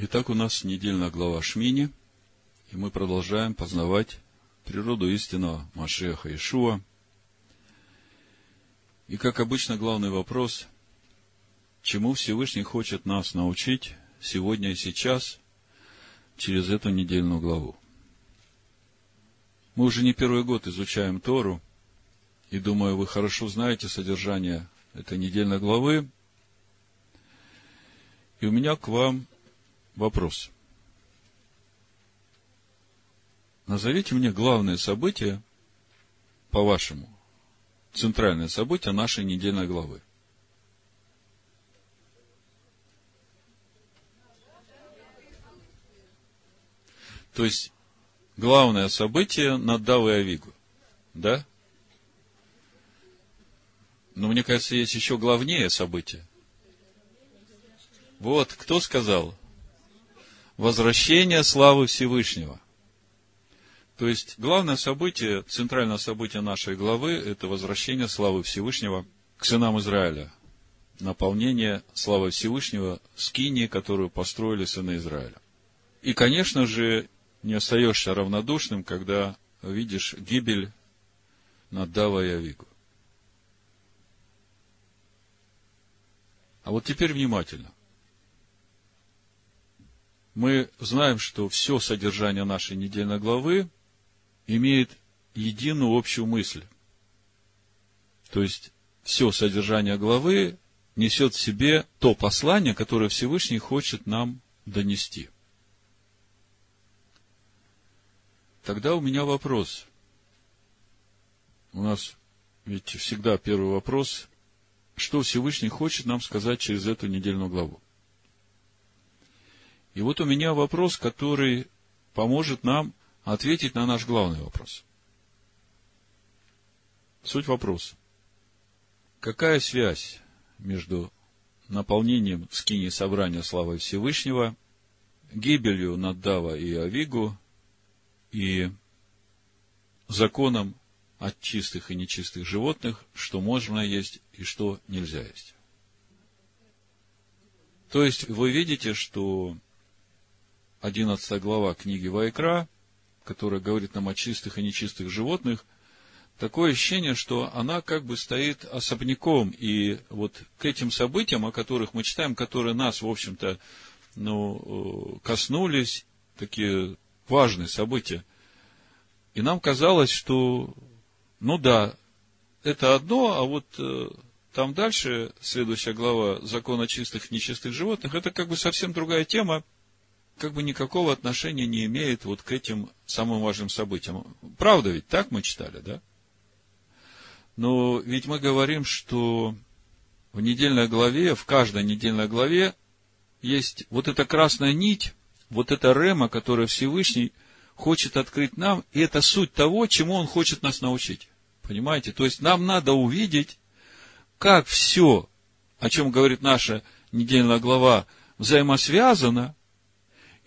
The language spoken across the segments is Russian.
Итак, у нас недельная глава Шмини, и мы продолжаем познавать природу истинного Машеха Ишуа. И, как обычно, главный вопрос, чему Всевышний хочет нас научить сегодня и сейчас через эту недельную главу. Мы уже не первый год изучаем Тору, и думаю, вы хорошо знаете содержание этой недельной главы. И у меня к вам вопрос. Назовите мне главное событие, по-вашему, центральное событие нашей недельной главы. То есть, главное событие над Давой Авигу. Да? Но мне кажется, есть еще главнее событие. Вот, кто сказал? Возвращение славы Всевышнего. То есть, главное событие, центральное событие нашей главы, это возвращение славы Всевышнего к сынам Израиля. Наполнение славы Всевышнего скинии, которую построили сыны Израиля. И, конечно же, не остаешься равнодушным, когда видишь гибель Надава и Авигу. А вот теперь внимательно. Мы знаем, что все содержание нашей недельной главы имеет единую общую мысль. То есть, все содержание главы несет в себе то послание, которое Всевышний хочет нам донести. Тогда у меня вопрос. У нас ведь всегда первый вопрос что Всевышний хочет нам сказать через эту недельную главу. И вот у меня вопрос, который поможет нам ответить на наш главный вопрос. Суть вопроса. Какая связь между наполнением скини собрания славы Всевышнего, гибелью Наддава и Авигу и законом от чистых и нечистых животных, что можно есть и что нельзя есть. То есть вы видите, что 11 глава книги Вайкра, которая говорит нам о чистых и нечистых животных, такое ощущение, что она как бы стоит особняком. И вот к этим событиям, о которых мы читаем, которые нас, в общем-то, ну, э, коснулись, такие важные события, и нам казалось, что ну да, это одно, а вот э, там дальше, следующая глава закона чистых и нечистых животных, это как бы совсем другая тема, как бы никакого отношения не имеет вот к этим самым важным событиям. Правда ведь, так мы читали, да? Но ведь мы говорим, что в недельной главе, в каждой недельной главе есть вот эта красная нить, вот эта рема, которая Всевышний – хочет открыть нам, и это суть того, чему Он хочет нас научить. Понимаете? То есть нам надо увидеть, как все, о чем говорит наша недельная глава, взаимосвязано,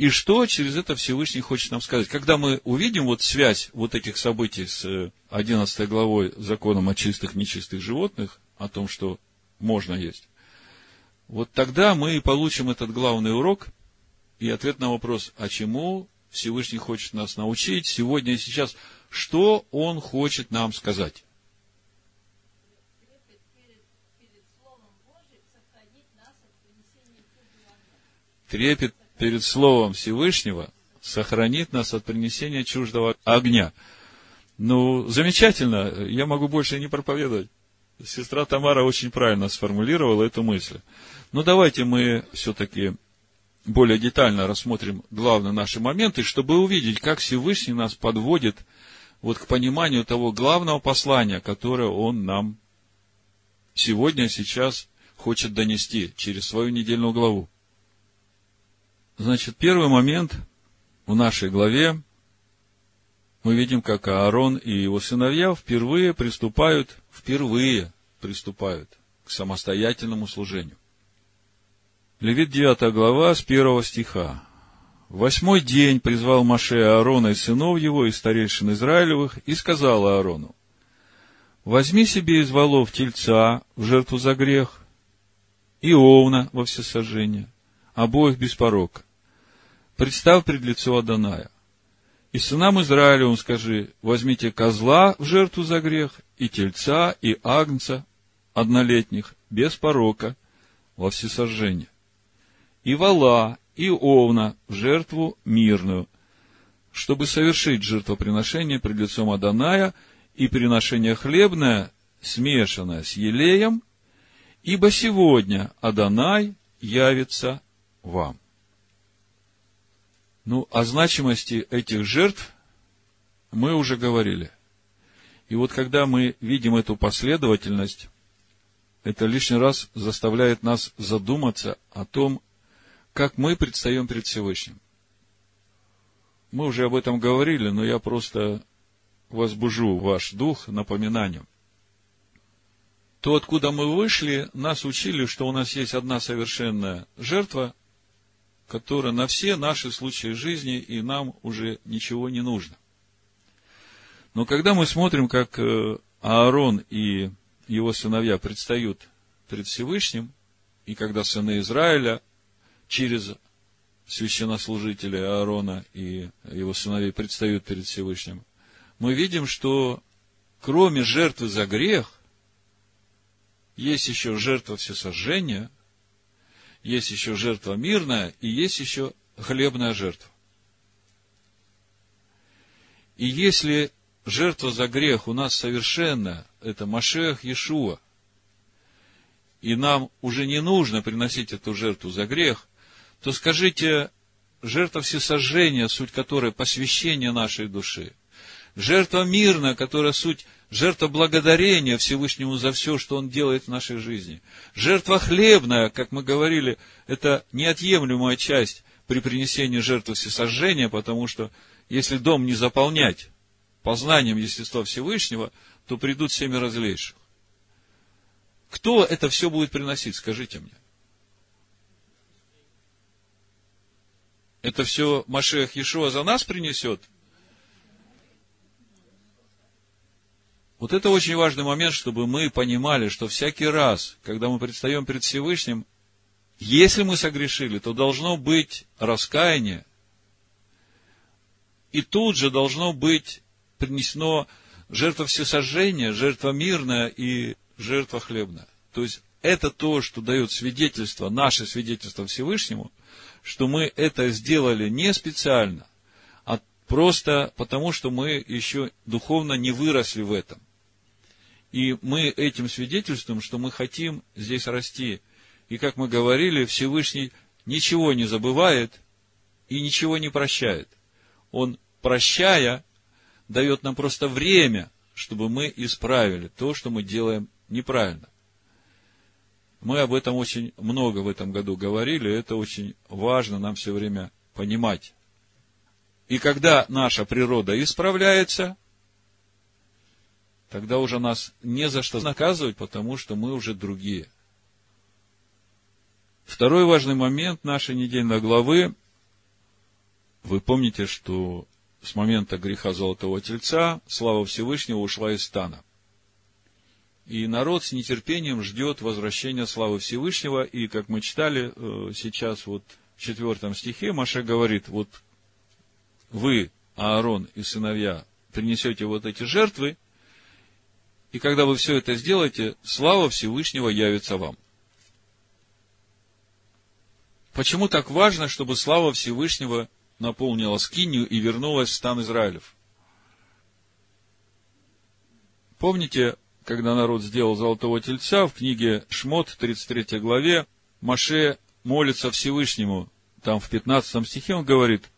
и что через это Всевышний хочет нам сказать. Когда мы увидим вот связь вот этих событий с 11 главой законом о чистых, нечистых животных, о том, что можно есть, вот тогда мы получим этот главный урок и ответ на вопрос, а чему Всевышний хочет нас научить сегодня и сейчас. Что Он хочет нам сказать? Трепет перед Словом Всевышнего сохранит нас от принесения чуждого огня. Ну, замечательно, я могу больше не проповедовать. Сестра Тамара очень правильно сформулировала эту мысль. Но давайте мы все-таки более детально рассмотрим главные наши моменты, чтобы увидеть, как Всевышний нас подводит вот к пониманию того главного послания, которое Он нам сегодня, сейчас хочет донести через свою недельную главу. Значит, первый момент в нашей главе мы видим, как Аарон и его сыновья впервые приступают, впервые приступают к самостоятельному служению. Левит 9 глава с 1 стиха. Восьмой день призвал Маше Аарона и сынов его, и старейшин Израилевых, и сказал Аарону, возьми себе из волов тельца в жертву за грех, и овна во всесожжение, обоих без порока. Представь пред лицо Аданая. И сынам Израилевым скажи, возьмите козла в жертву за грех, и тельца, и агнца однолетних, без порока, во всесожжение. И вала, и овна в жертву мирную, чтобы совершить жертвоприношение пред лицом Аданая и приношение хлебное, смешанное с елеем, ибо сегодня Адонай явится вам. Ну, о значимости этих жертв мы уже говорили. И вот когда мы видим эту последовательность, это лишний раз заставляет нас задуматься о том, как мы предстаем перед Всевышним. Мы уже об этом говорили, но я просто возбужу ваш дух напоминанием. То, откуда мы вышли, нас учили, что у нас есть одна совершенная жертва, которая на все наши случаи жизни, и нам уже ничего не нужно. Но когда мы смотрим, как э, Аарон и его сыновья предстают перед Всевышним, и когда сыны Израиля через священнослужителя Аарона и его сыновей предстают перед Всевышним, мы видим, что кроме жертвы за грех, есть еще жертва всесожжения, есть еще жертва мирная, и есть еще хлебная жертва. И если жертва за грех у нас совершенная, это Машех Иешуа, и нам уже не нужно приносить эту жертву за грех, то скажите, жертва всесожжения, суть которой посвящение нашей души, жертва мирная, которая суть жертва благодарения Всевышнему за все, что Он делает в нашей жизни, жертва хлебная, как мы говорили, это неотъемлемая часть при принесении жертвы всесожжения, потому что если дом не заполнять познанием естества Всевышнего, то придут семь разлейших. Кто это все будет приносить, скажите мне? Это все Машех Иешуа за нас принесет? Вот это очень важный момент, чтобы мы понимали, что всякий раз, когда мы предстаем перед Всевышним, если мы согрешили, то должно быть раскаяние, и тут же должно быть принесено жертва всесожжения, жертва мирная и жертва хлебная. То есть, это то, что дает свидетельство, наше свидетельство Всевышнему, что мы это сделали не специально, а просто потому, что мы еще духовно не выросли в этом. И мы этим свидетельствуем, что мы хотим здесь расти. И, как мы говорили, Всевышний ничего не забывает и ничего не прощает. Он, прощая, дает нам просто время, чтобы мы исправили то, что мы делаем неправильно. Мы об этом очень много в этом году говорили, это очень важно нам все время понимать. И когда наша природа исправляется, тогда уже нас не за что наказывать, потому что мы уже другие. Второй важный момент нашей недельной главы. Вы помните, что с момента греха Золотого Тельца слава Всевышнего ушла из стана. И народ с нетерпением ждет возвращения славы Всевышнего. И, как мы читали э, сейчас вот в четвертом стихе, Маша говорит, вот вы, Аарон и сыновья, принесете вот эти жертвы, и когда вы все это сделаете, слава Всевышнего явится вам. Почему так важно, чтобы слава Всевышнего наполнила скинию и вернулась в стан Израилев. Помните, когда народ сделал золотого тельца, в книге Шмот, 33 главе, Маше молится Всевышнему, там в 15 стихе он говорит,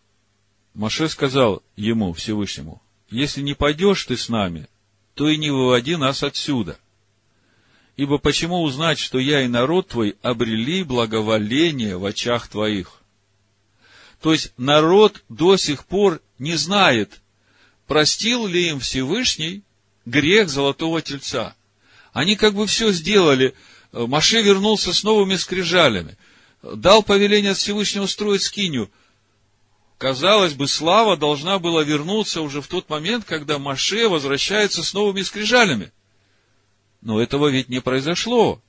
Маше сказал ему, Всевышнему, если не пойдешь ты с нами, то и не выводи нас отсюда. Ибо почему узнать, что я и народ твой обрели благоволение в очах твоих? То есть народ до сих пор не знает, простил ли им Всевышний грех золотого тельца. Они как бы все сделали. Маше вернулся с новыми скрижалями. Дал повеление от Всевышнего строить скиню. Казалось бы, слава должна была вернуться уже в тот момент, когда Маше возвращается с новыми скрижалями. Но этого ведь не произошло.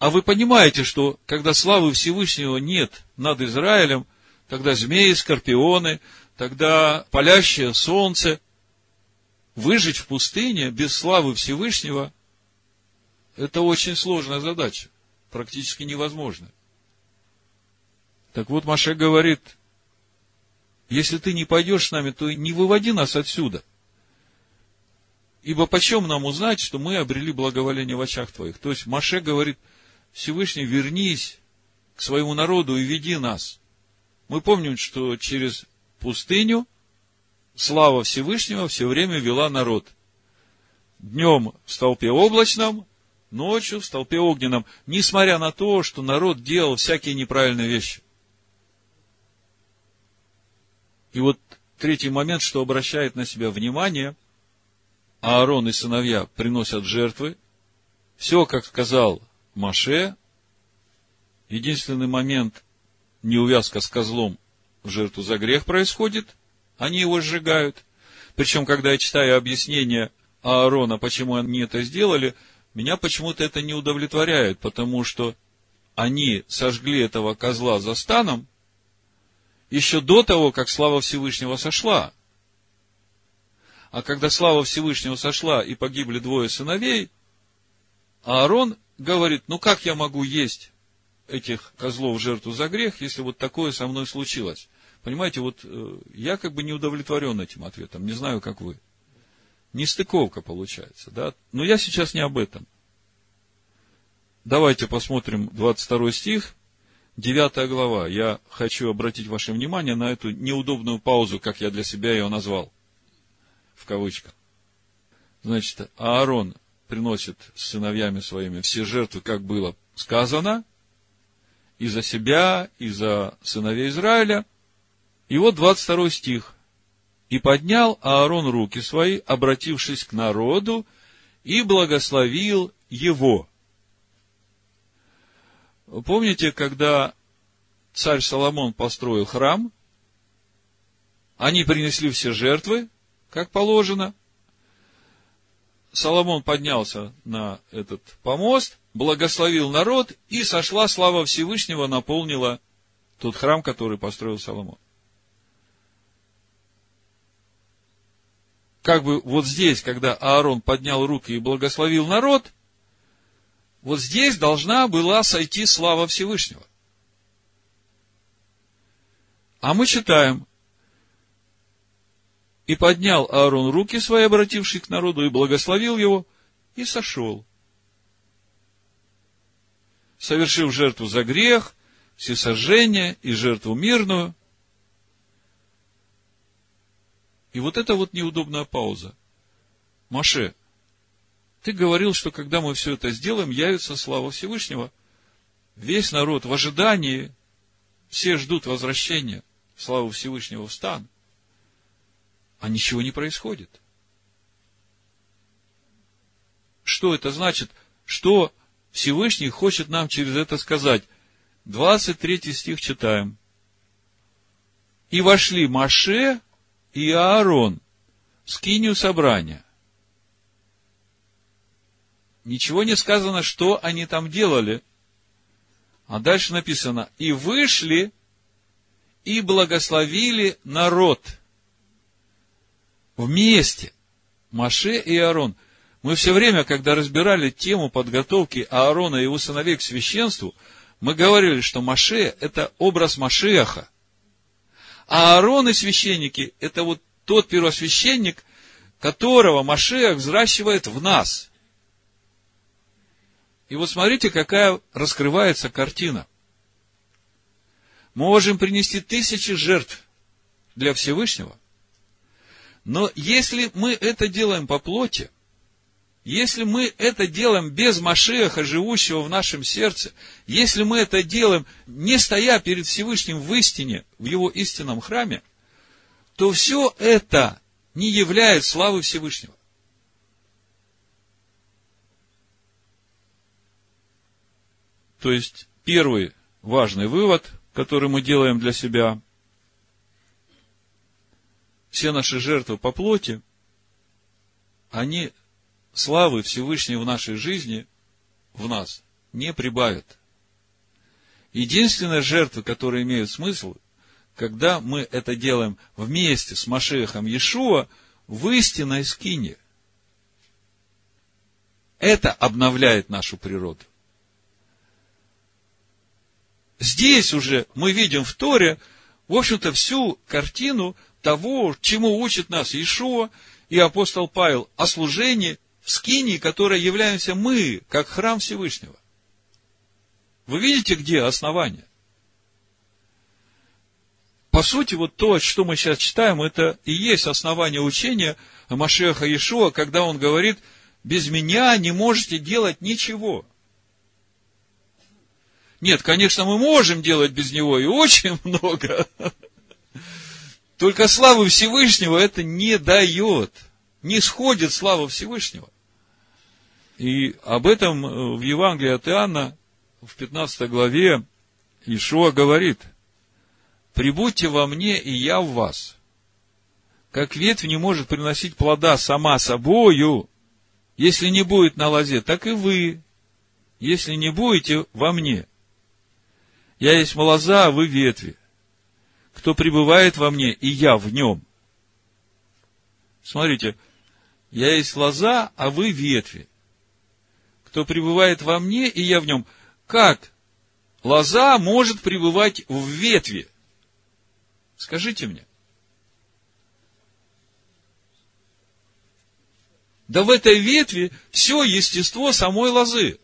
А вы понимаете, что когда славы Всевышнего нет над Израилем, тогда змеи, скорпионы, тогда палящее солнце. Выжить в пустыне без славы Всевышнего – это очень сложная задача, практически невозможно. Так вот, Маше говорит, если ты не пойдешь с нами, то не выводи нас отсюда. Ибо почем нам узнать, что мы обрели благоволение в очах твоих? То есть Маше говорит, Всевышний, вернись к своему народу и веди нас. Мы помним, что через пустыню слава Всевышнего все время вела народ. Днем в столпе облачном, ночью в столпе огненном, несмотря на то, что народ делал всякие неправильные вещи. И вот третий момент, что обращает на себя внимание, Аарон и сыновья приносят жертвы, все, как сказал Маше, единственный момент, неувязка с козлом в жертву за грех происходит, они его сжигают. Причем, когда я читаю объяснение Аарона, почему они это сделали, меня почему-то это не удовлетворяет, потому что они сожгли этого козла за станом, еще до того, как слава Всевышнего сошла. А когда слава Всевышнего сошла и погибли двое сыновей, Аарон говорит, ну как я могу есть этих козлов в жертву за грех, если вот такое со мной случилось? Понимаете, вот э, я как бы не удовлетворен этим ответом, не знаю, как вы. Нестыковка получается, да? Но я сейчас не об этом. Давайте посмотрим 22 стих, Девятая глава. Я хочу обратить ваше внимание на эту неудобную паузу, как я для себя ее назвал. В кавычках. Значит, Аарон приносит с сыновьями своими все жертвы, как было сказано, и за себя, и за сыновей Израиля. И вот 22 стих. «И поднял Аарон руки свои, обратившись к народу, и благословил его». Помните, когда царь Соломон построил храм, они принесли все жертвы, как положено. Соломон поднялся на этот помост, благословил народ, и сошла слава Всевышнего, наполнила тот храм, который построил Соломон. Как бы вот здесь, когда Аарон поднял руки и благословил народ, вот здесь должна была сойти слава Всевышнего. А мы читаем, и поднял Аарон руки свои, обратившись к народу, и благословил его, и сошел. Совершив жертву за грех, всесожжение и жертву мирную. И вот это вот неудобная пауза. Маше, ты говорил, что когда мы все это сделаем, явится слава Всевышнего. Весь народ в ожидании, все ждут возвращения славы Всевышнего в стан. А ничего не происходит. Что это значит? Что Всевышний хочет нам через это сказать? 23 стих читаем. И вошли Маше и Аарон в скинию собрания ничего не сказано, что они там делали. А дальше написано, и вышли, и благословили народ. Вместе. Маше и Аарон. Мы все время, когда разбирали тему подготовки Аарона и его сыновей к священству, мы говорили, что Маше – это образ Машеха. А Аарон и священники – это вот тот первосвященник, которого Машех взращивает в нас – и вот смотрите, какая раскрывается картина. Мы можем принести тысячи жертв для Всевышнего, но если мы это делаем по плоти, если мы это делаем без Машеха, живущего в нашем сердце, если мы это делаем, не стоя перед Всевышним в истине, в его истинном храме, то все это не является славой Всевышнего. То есть, первый важный вывод, который мы делаем для себя, все наши жертвы по плоти, они славы Всевышней в нашей жизни, в нас, не прибавят. Единственная жертва, которая имеет смысл, когда мы это делаем вместе с Машехом Иешуа в истинной скине. Это обновляет нашу природу. Здесь уже мы видим в Торе, в общем-то, всю картину того, чему учит нас Иешуа и апостол Павел о служении в скинии, которой являемся мы, как храм Всевышнего. Вы видите, где основание? По сути, вот то, что мы сейчас читаем, это и есть основание учения Машеха Иешуа, когда он говорит, без меня не можете делать ничего. Нет, конечно, мы можем делать без него и очень много. Только славы Всевышнего это не дает. Не сходит слава Всевышнего. И об этом в Евангелии от Иоанна в 15 главе Ишуа говорит, «Прибудьте во мне, и я в вас. Как ветвь не может приносить плода сама собою, если не будет на лозе, так и вы, если не будете во мне. Я есть лоза, а вы ветви кто пребывает во мне, и я в нем. Смотрите, я есть лоза, а вы ветви. Кто пребывает во мне, и я в нем. Как лоза может пребывать в ветви? Скажите мне. Да в этой ветви все естество самой лозы.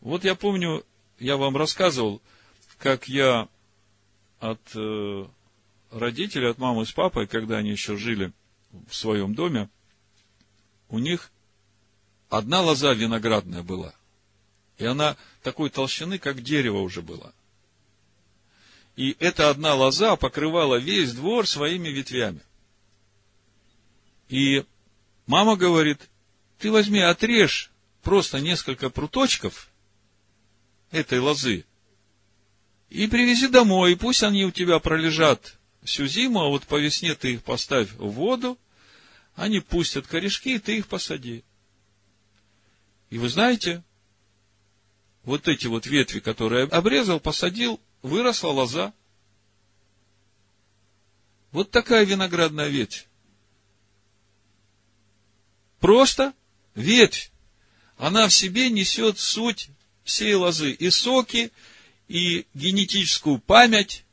Вот я помню, я вам рассказывал, как я от э, родителей, от мамы с папой, когда они еще жили в своем доме, у них одна лоза виноградная была. И она такой толщины, как дерево уже была. И эта одна лоза покрывала весь двор своими ветвями. И мама говорит, ты возьми, отрежь просто несколько пруточков этой лозы, и привези домой, и пусть они у тебя пролежат всю зиму, а вот по весне ты их поставь в воду, они пустят корешки, и ты их посади. И вы знаете, вот эти вот ветви, которые обрезал, посадил, выросла лоза. Вот такая виноградная ветвь. Просто ветвь. Она в себе несет суть всей лозы. И соки, и генетическую память,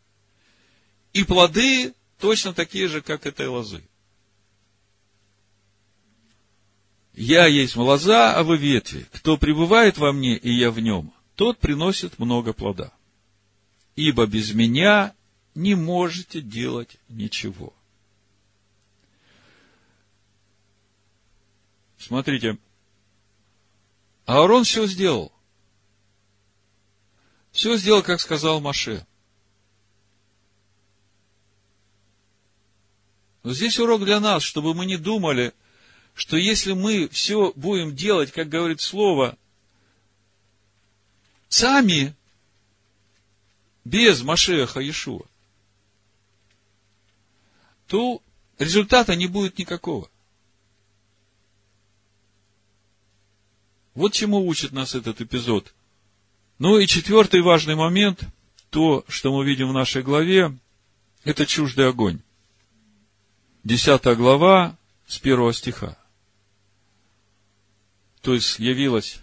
и плоды точно такие же, как этой лозы. Я есть лоза, а вы ветви. Кто пребывает во мне, и я в нем, тот приносит много плода. Ибо без меня не можете делать ничего. Смотрите, Аарон все сделал. Все сделал, как сказал Маше. Но здесь урок для нас, чтобы мы не думали, что если мы все будем делать, как говорит Слово, сами, без Машеха Иешуа, то результата не будет никакого. Вот чему учит нас этот эпизод – ну и четвертый важный момент, то, что мы видим в нашей главе, это чуждый огонь. Десятая глава с первого стиха. То есть явилась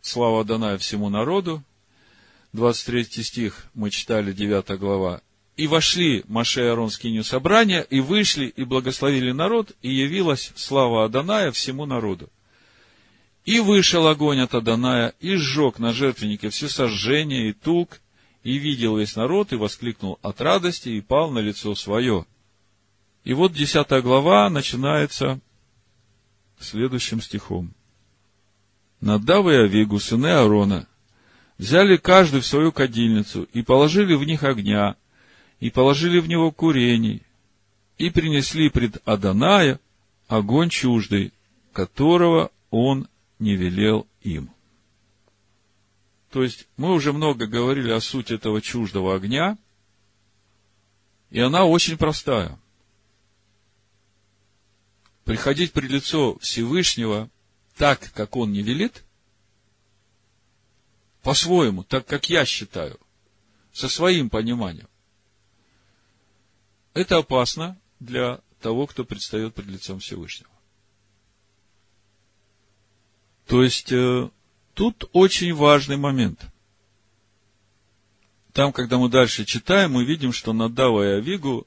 слава Даная всему народу. 23 стих мы читали, 9 глава. И вошли Маше и Арон в скинию собрания, и вышли, и благословили народ, и явилась слава Аданая всему народу. И вышел огонь от Аданая, и сжег на жертвеннике все сожжения и тук, и видел весь народ, и воскликнул от радости, и пал на лицо свое. И вот десятая глава начинается следующим стихом. Надав и Авигу, сыны Аарона, взяли каждый в свою кадильницу, и положили в них огня, и положили в него курений, и принесли пред Аданая огонь чуждый, которого он не велел им. То есть, мы уже много говорили о сути этого чуждого огня, и она очень простая. Приходить при лицо Всевышнего так, как он не велит, по-своему, так, как я считаю, со своим пониманием. это опасно для того, кто предстает пред лицом Всевышнего. То есть, э, тут очень важный момент. Там, когда мы дальше читаем, мы видим, что Надава и Авигу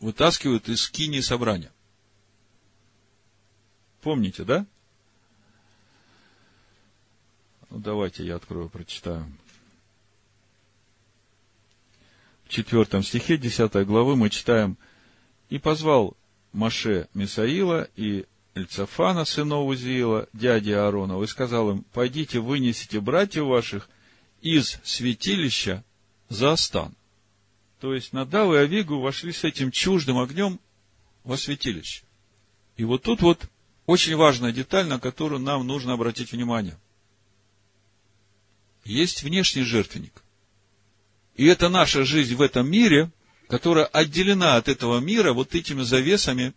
вытаскивают из скини собрания. Помните, да? Ну, давайте я открою, прочитаю. В четвертом стихе десятой главы мы читаем «И позвал Маше Мисаила и Эльцафана, сынов Узиила, дяди Ааронова, и сказал им, пойдите, вынесите братьев ваших из святилища за стан. То есть Надав и Авигу вошли с этим чуждым огнем во святилище. И вот тут вот очень важная деталь, на которую нам нужно обратить внимание. Есть внешний жертвенник. И это наша жизнь в этом мире, которая отделена от этого мира вот этими завесами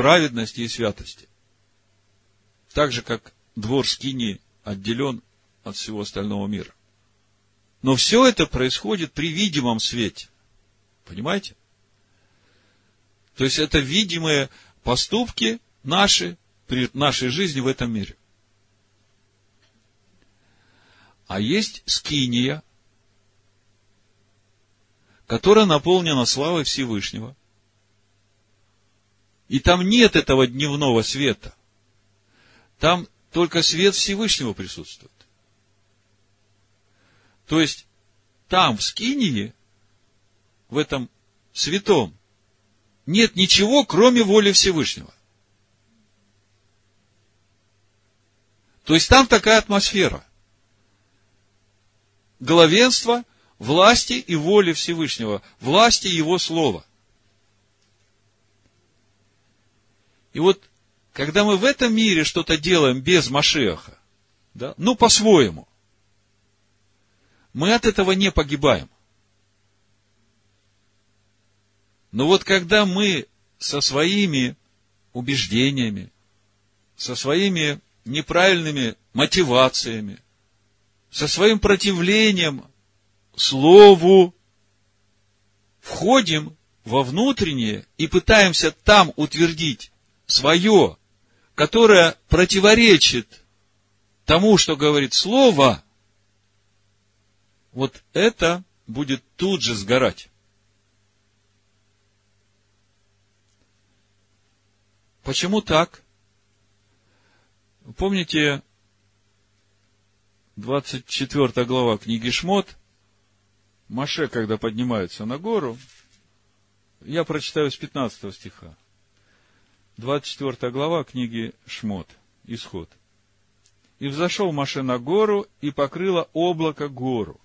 праведности и святости. Так же, как двор Скини отделен от всего остального мира. Но все это происходит при видимом свете. Понимаете? То есть это видимые поступки наши при нашей жизни в этом мире. А есть скиния, которая наполнена славой Всевышнего. И там нет этого дневного света. Там только свет Всевышнего присутствует. То есть, там, в Скинии, в этом святом, нет ничего, кроме воли Всевышнего. То есть, там такая атмосфера. Главенство власти и воли Всевышнего, власти Его Слова. И вот, когда мы в этом мире что-то делаем без Машеха, да, ну, по-своему, мы от этого не погибаем. Но вот когда мы со своими убеждениями, со своими неправильными мотивациями, со своим противлением Слову, входим во внутреннее и пытаемся там утвердить свое, которое противоречит тому, что говорит Слово, вот это будет тут же сгорать. Почему так? Помните, 24 глава книги Шмот, Маше, когда поднимается на гору, я прочитаю с 15 стиха. 24 глава книги Шмот, Исход. «И взошел Маше на гору, и покрыло облако гору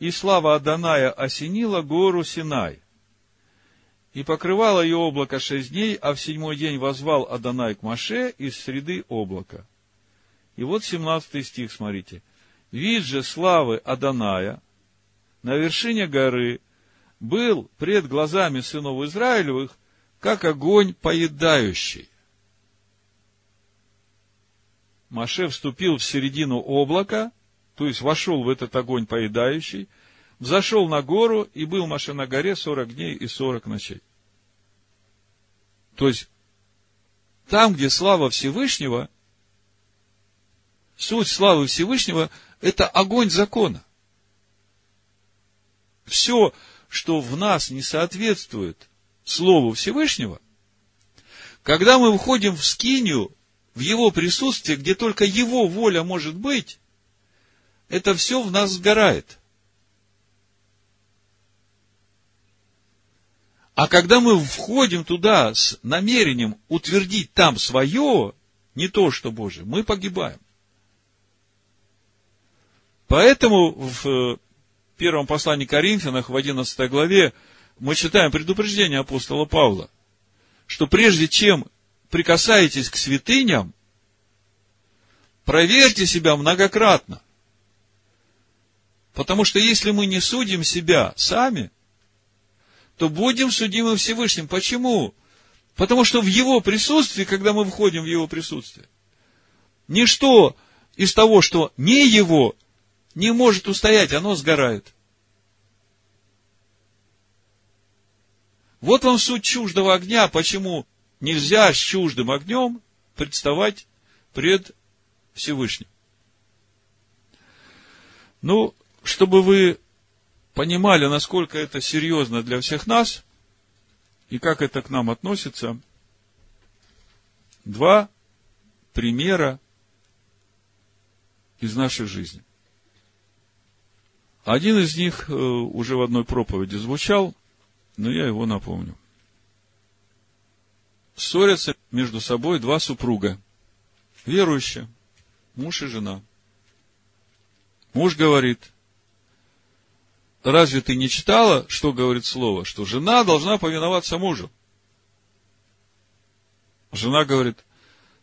и слава Аданая осенила гору Синай. И покрывало ее облако шесть дней, а в седьмой день возвал Адонай к Маше из среды облака. И вот семнадцатый стих, смотрите. Вид же славы Аданая на вершине горы был пред глазами сынов Израилевых, как огонь поедающий. Маше вступил в середину облака, то есть вошел в этот огонь поедающий, взошел на гору и был Маше на горе сорок дней и сорок ночей. То есть, там, где слава Всевышнего, суть славы Всевышнего – это огонь закона. Все, что в нас не соответствует Слову Всевышнего, когда мы входим в скинию, в Его присутствие, где только Его воля может быть, это все в нас сгорает. А когда мы входим туда с намерением утвердить там свое, не то, что Божие, мы погибаем. Поэтому в э, первом послании Коринфянах в 11 главе мы читаем предупреждение апостола Павла, что прежде чем прикасаетесь к святыням, проверьте себя многократно – Потому что если мы не судим себя сами, то будем судимы Всевышним. Почему? Потому что в Его присутствии, когда мы входим в Его присутствие, ничто из того, что не Его, не может устоять, оно сгорает. Вот вам суть чуждого огня, почему нельзя с чуждым огнем представать пред Всевышним. Ну, чтобы вы понимали, насколько это серьезно для всех нас, и как это к нам относится, два примера из нашей жизни. Один из них э, уже в одной проповеди звучал, но я его напомню. Ссорятся между собой два супруга, верующие, муж и жена. Муж говорит, разве ты не читала, что говорит слово, что жена должна повиноваться мужу? Жена говорит,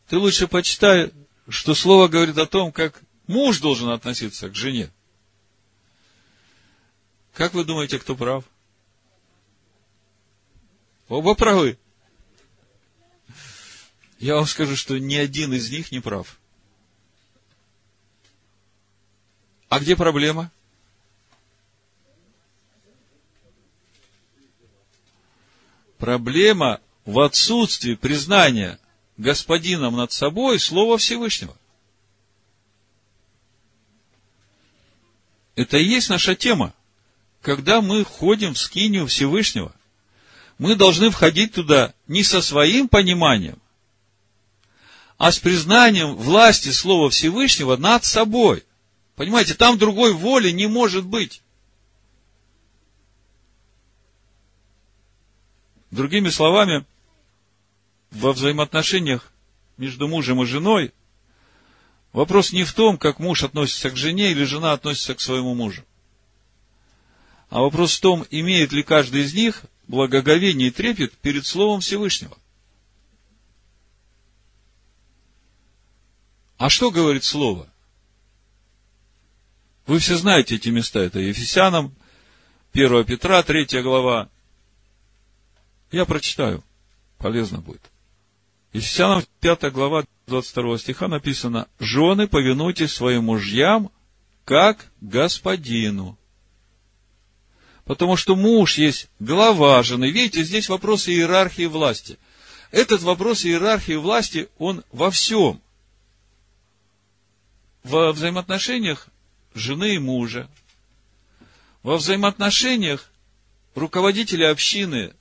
ты лучше почитай, что слово говорит о том, как муж должен относиться к жене. Как вы думаете, кто прав? Оба правы. Я вам скажу, что ни один из них не прав. А где проблема? Проблема в отсутствии признания господином над собой Слова Всевышнего. Это и есть наша тема. Когда мы ходим в скинию Всевышнего, мы должны входить туда не со своим пониманием, а с признанием власти Слова Всевышнего над собой. Понимаете, там другой воли не может быть. Другими словами, во взаимоотношениях между мужем и женой вопрос не в том, как муж относится к жене или жена относится к своему мужу. А вопрос в том, имеет ли каждый из них благоговение и трепет перед Словом Всевышнего. А что говорит Слово? Вы все знаете эти места. Это Ефесянам, 1 Петра, 3 глава. Я прочитаю. Полезно будет. Ефесянам 5 глава 22 стиха написано, «Жены, повинуйтесь своим мужьям, как господину». Потому что муж есть глава жены. Видите, здесь вопрос иерархии власти. Этот вопрос иерархии власти, он во всем. Во взаимоотношениях жены и мужа, во взаимоотношениях руководителя общины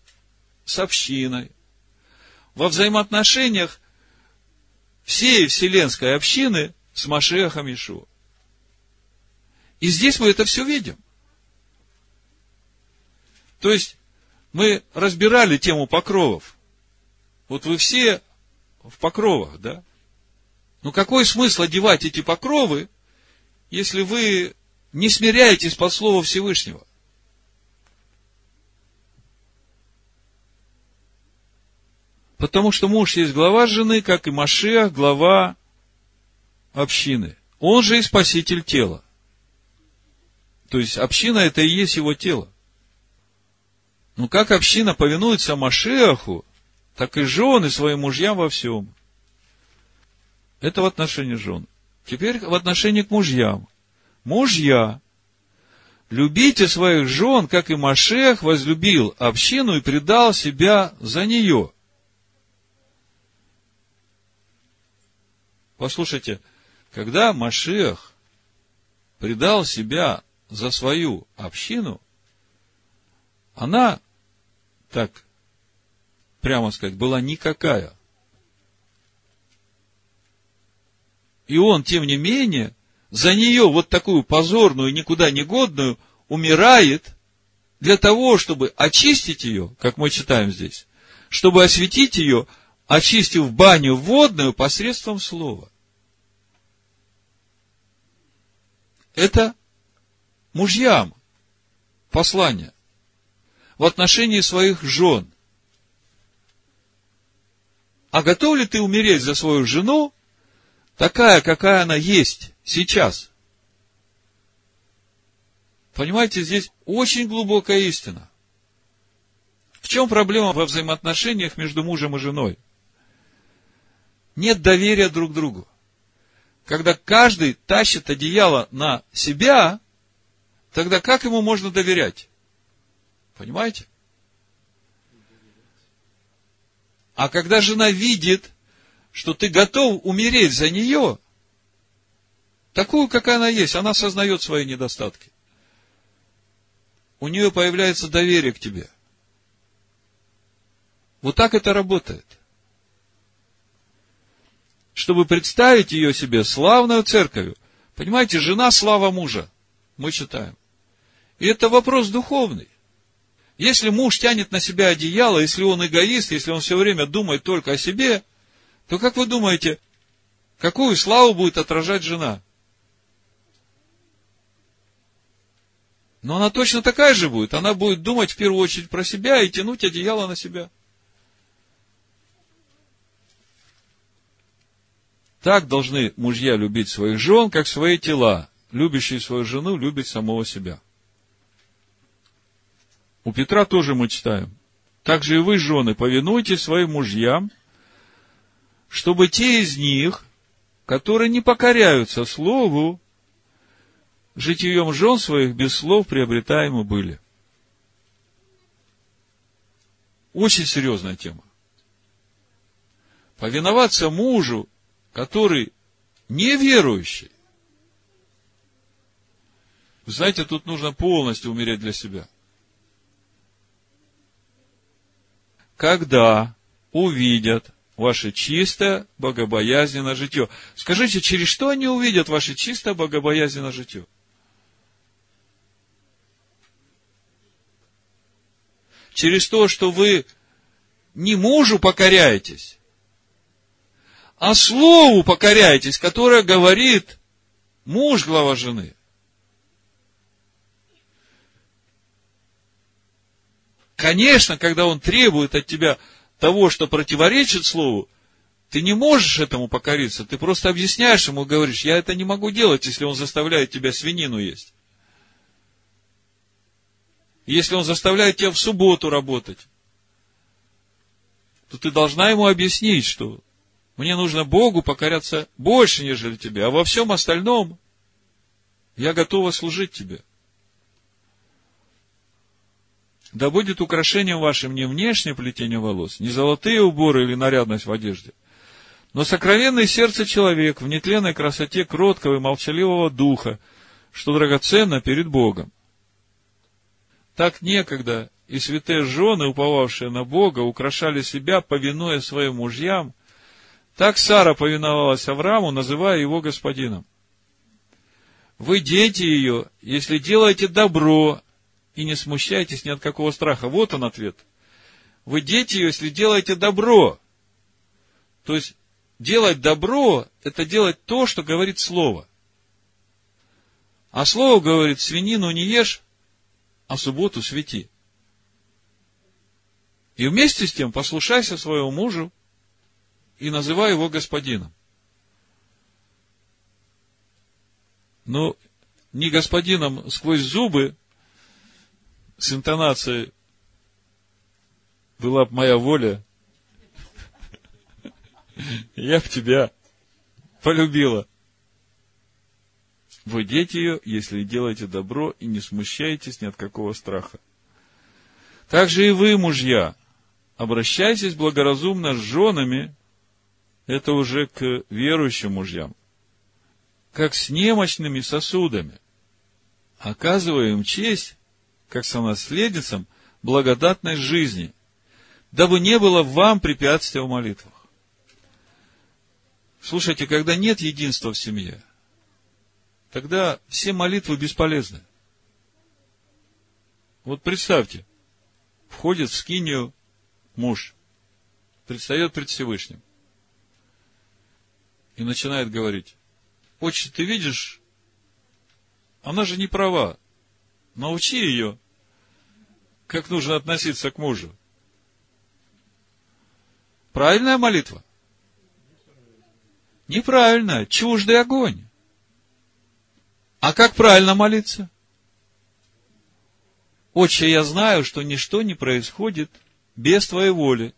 с общиной, во взаимоотношениях всей вселенской общины с Машехом Ишуа. И здесь мы это все видим. То есть, мы разбирали тему покровов. Вот вы все в покровах, да? Ну, какой смысл одевать эти покровы, если вы не смиряетесь по слову Всевышнего? Потому что муж есть глава жены, как и Машех, глава общины. Он же и спаситель тела. То есть община это и есть его тело. Но как община повинуется Машеаху, так и жены своим мужьям во всем. Это в отношении жен. Теперь в отношении к мужьям. Мужья, любите своих жен, как и Машех возлюбил общину и предал себя за нее. Послушайте, когда Машех предал себя за свою общину, она, так прямо сказать, была никакая. И он, тем не менее, за нее вот такую позорную, никуда не годную, умирает для того, чтобы очистить ее, как мы читаем здесь, чтобы осветить ее, очистив баню водную посредством слова. Это мужьям послание в отношении своих жен. А готов ли ты умереть за свою жену, такая, какая она есть сейчас. Понимаете, здесь очень глубокая истина. В чем проблема во взаимоотношениях между мужем и женой? Нет доверия друг другу. Когда каждый тащит одеяло на себя, тогда как ему можно доверять? Понимаете? А когда жена видит, что ты готов умереть за нее, такую, как она есть, она осознает свои недостатки. У нее появляется доверие к тебе. Вот так это работает. Чтобы представить ее себе славную церковью. Понимаете, жена слава мужа. Мы читаем. И это вопрос духовный. Если муж тянет на себя одеяло, если он эгоист, если он все время думает только о себе, то как вы думаете, какую славу будет отражать жена? Но она точно такая же будет. Она будет думать в первую очередь про себя и тянуть одеяло на себя. Так должны мужья любить своих жен, как свои тела. Любящий свою жену любит самого себя. У Петра тоже мы читаем. Также и вы, жены, повинуйтесь своим мужьям, чтобы те из них, которые не покоряются слову, житием жен своих без слов приобретаемы были. Очень серьезная тема. Повиноваться мужу, который неверующий. Знаете, тут нужно полностью умереть для себя. Когда увидят ваше чистое богобоязненное житье. Скажите, через что они увидят ваше чистое богобоязненное житье? Через то, что вы не мужу покоряетесь, а слову покоряетесь, которое говорит муж глава жены. Конечно, когда он требует от тебя того, что противоречит слову, ты не можешь этому покориться. Ты просто объясняешь ему, говоришь, я это не могу делать, если он заставляет тебя свинину есть. Если он заставляет тебя в субботу работать, то ты должна ему объяснить, что мне нужно Богу покоряться больше, нежели тебе, а во всем остальном я готова служить тебе. Да будет украшением вашим не внешнее плетение волос, не золотые уборы или нарядность в одежде, но сокровенное сердце человек в нетленной красоте кроткого и молчаливого духа, что драгоценно перед Богом. Так некогда и святые жены, уповавшие на Бога, украшали себя, повинуя своим мужьям, так Сара повиновалась Аврааму, называя его господином. Вы дети ее, если делаете добро и не смущайтесь ни от какого страха. Вот он ответ. Вы дети если делаете добро. То есть, делать добро – это делать то, что говорит Слово. А Слово говорит, свинину не ешь, а субботу свети. И вместе с тем послушайся своему мужу и называй его господином. Но не господином сквозь зубы, с интонацией была бы моя воля, я б тебя полюбила. Вы дети ее, если делаете добро и не смущаетесь ни от какого страха. Также и вы, мужья, обращайтесь благоразумно с женами, это уже к верующим мужьям, как с немощными сосудами, оказывая им честь как сонаследницам благодатной жизни, дабы не было вам препятствия в молитвах. Слушайте, когда нет единства в семье, тогда все молитвы бесполезны. Вот представьте, входит в скинию муж, предстает пред Всевышним и начинает говорить, отче, ты видишь, она же не права, Научи ее, как нужно относиться к мужу. Правильная молитва? Неправильная, чуждый огонь. А как правильно молиться? Отче, я знаю, что ничто не происходит без твоей воли.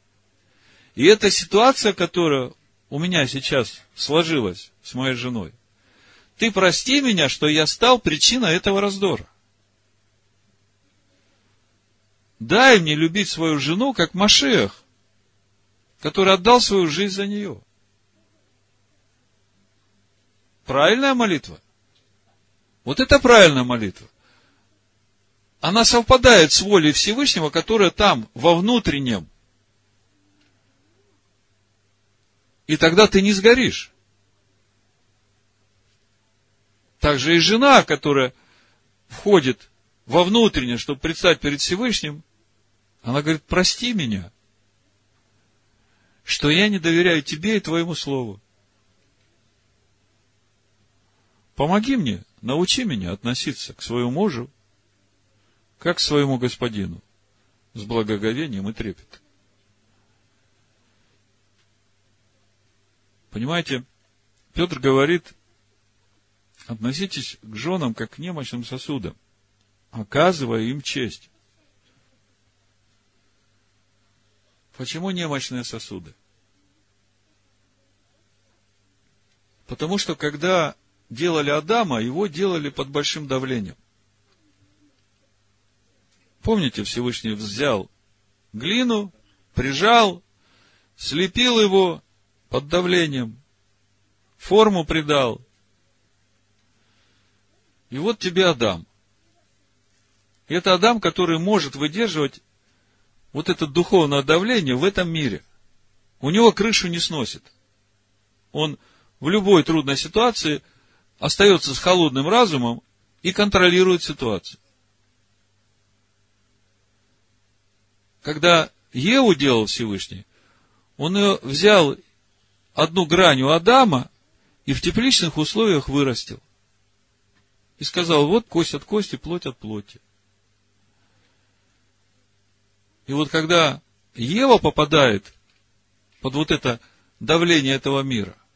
И эта ситуация, которая у меня сейчас сложилась с моей женой, ты прости меня, что я стал причиной этого раздора. Дай мне любить свою жену, как Машех. который отдал свою жизнь за нее. Правильная молитва? Вот это правильная молитва. Она совпадает с волей Всевышнего, которая там, во внутреннем. И тогда ты не сгоришь. Также и жена, которая входит во внутреннее, чтобы предстать перед Всевышним, она говорит, прости меня, что я не доверяю тебе и твоему слову. Помоги мне, научи меня относиться к своему мужу, как к своему господину, с благоговением и трепетом. Понимаете, Петр говорит, относитесь к женам как к немощным сосудам, оказывая им честь. Почему немощные сосуды? Потому что когда делали Адама, его делали под большим давлением. Помните, Всевышний взял глину, прижал, слепил его под давлением, форму придал. И вот тебе Адам. И это Адам, который может выдерживать вот это духовное давление в этом мире. У него крышу не сносит. Он в любой трудной ситуации – остается с холодным разумом и контролирует ситуацию. Когда Еву делал Всевышний, он ее взял одну грань у Адама и в тепличных условиях вырастил. И сказал, вот кость от кости, плоть от плоти. И вот когда Ева попадает под вот это давление этого мира –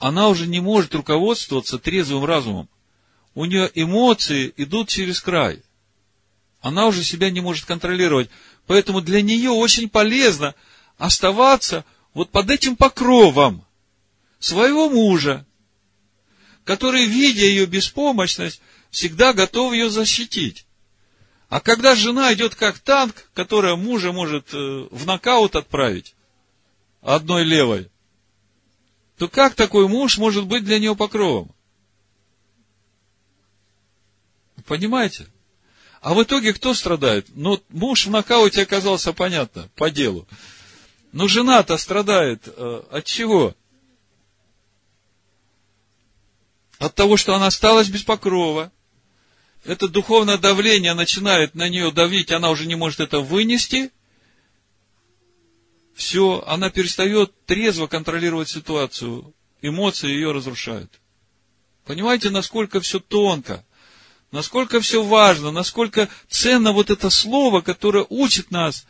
она уже не может руководствоваться трезвым разумом. У нее эмоции идут через край. Она уже себя не может контролировать. Поэтому для нее очень полезно оставаться вот под этим покровом своего мужа, который, видя ее беспомощность, всегда готов ее защитить. А когда жена идет как танк, которая мужа может э, в нокаут отправить одной левой, то как такой муж может быть для нее покровом? Понимаете? А в итоге кто страдает? Ну, муж в нокауте оказался, понятно, по делу. Но жена-то страдает э, от чего? От того, что она осталась без покрова. Это духовное давление начинает на нее давить, она уже не может это вынести все, она перестает трезво контролировать ситуацию. Эмоции ее разрушают. Понимаете, насколько все тонко, насколько все важно, насколько ценно вот это слово, которое учит нас,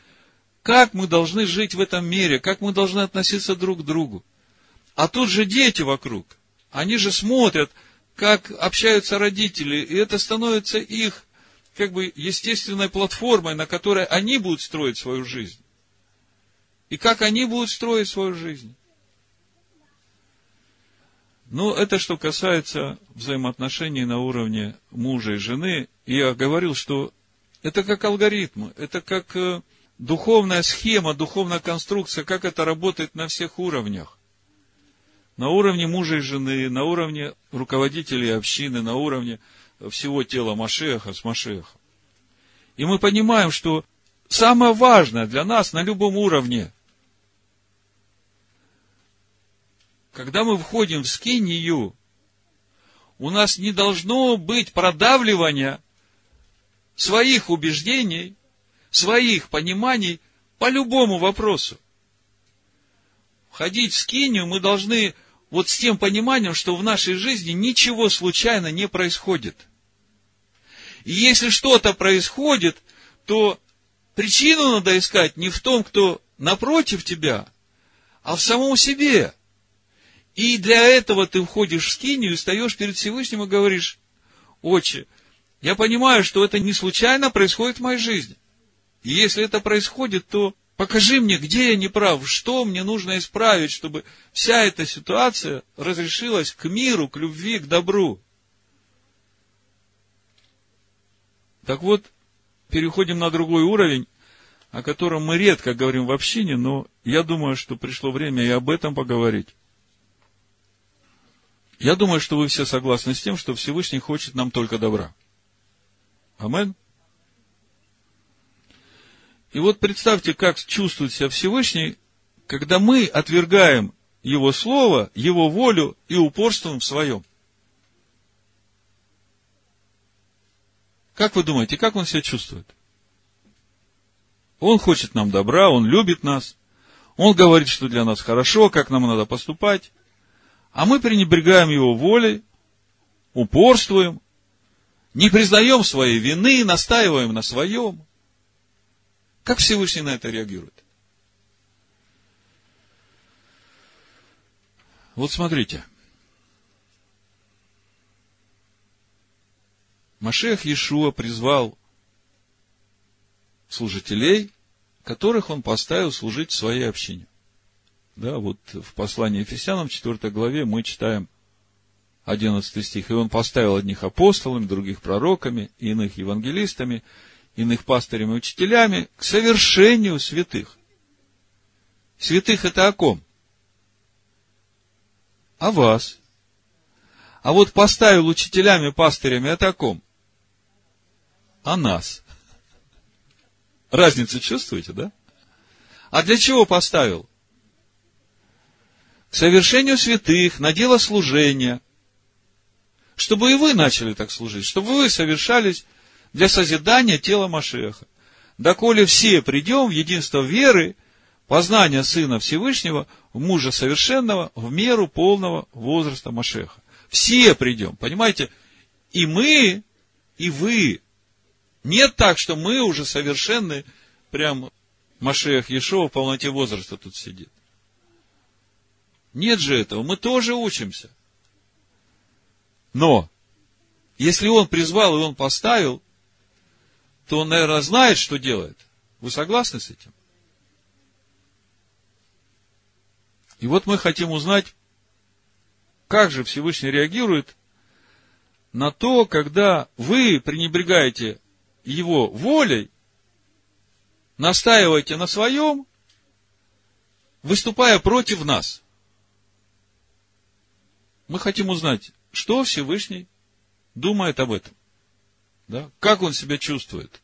как мы должны жить в этом мире, как мы должны относиться друг к другу. А тут же дети вокруг. Они же смотрят, как общаются родители, и это становится их как бы естественной платформой, на которой они будут строить свою жизнь и как они будут строить свою жизнь. Ну, это что касается взаимоотношений на уровне мужа и жены. Я говорил, что это как алгоритм, это как э, духовная схема, духовная конструкция, как это работает на всех уровнях. На уровне мужа и жены, на уровне руководителей общины, на уровне всего тела Машеха с Машехом. И мы понимаем, что самое важное для нас на любом уровне когда мы входим в скинию, у нас не должно быть продавливания своих убеждений, своих пониманий по любому вопросу. Входить в скинию мы должны вот с тем пониманием, что в нашей жизни ничего случайно не происходит. И если что-то происходит, то причину надо искать не в том, кто напротив тебя, а в самом себе. И для этого ты входишь в скинию встаешь перед Всевышним и говоришь, отче, я понимаю, что это не случайно происходит в моей жизни. И если это происходит, то покажи мне, где я не прав, что мне нужно исправить, чтобы вся эта ситуация разрешилась к миру, к любви, к добру. Так вот, переходим на другой уровень. о котором мы редко говорим в общине, но я думаю, что пришло время и об этом поговорить. Я думаю, что вы все согласны с тем, что Всевышний хочет нам только добра. Амен. И вот представьте, как чувствует себя Всевышний, когда мы отвергаем Его Слово, Его волю и упорствуем в своем. Как вы думаете, как он себя чувствует? Он хочет нам добра, он любит нас. Он говорит, что для нас хорошо, как нам надо поступать. А мы пренебрегаем его волей, упорствуем, не признаем своей вины, настаиваем на своем. Как Всевышний на это реагирует? Вот смотрите. Машех Иешуа призвал служителей, которых он поставил служить своей общине. Да, вот в послании Ефесянам, 4 главе, мы читаем 11 стих. И он поставил одних апостолами, других пророками, иных евангелистами, иных пастырями и учителями к совершению святых. Святых это о ком? О вас. А вот поставил учителями, пастырями, это о ком? О нас. Разницу чувствуете, да? А для чего поставил? К совершению святых, на дело служения. Чтобы и вы начали так служить, чтобы вы совершались для созидания тела Машеха. Доколе все придем в единство веры, познания Сына Всевышнего, в мужа совершенного, в меру полного возраста Машеха. Все придем, понимаете? И мы, и вы. Нет так, что мы уже совершенны, прям Машех Ешова в полноте возраста тут сидит. Нет же этого, мы тоже учимся. Но, если он призвал и он поставил, то он, наверное, знает, что делает. Вы согласны с этим? И вот мы хотим узнать, как же Всевышний реагирует на то, когда вы пренебрегаете его волей, настаиваете на своем, выступая против нас. Мы хотим узнать, что Всевышний думает об этом. Да? Как он себя чувствует?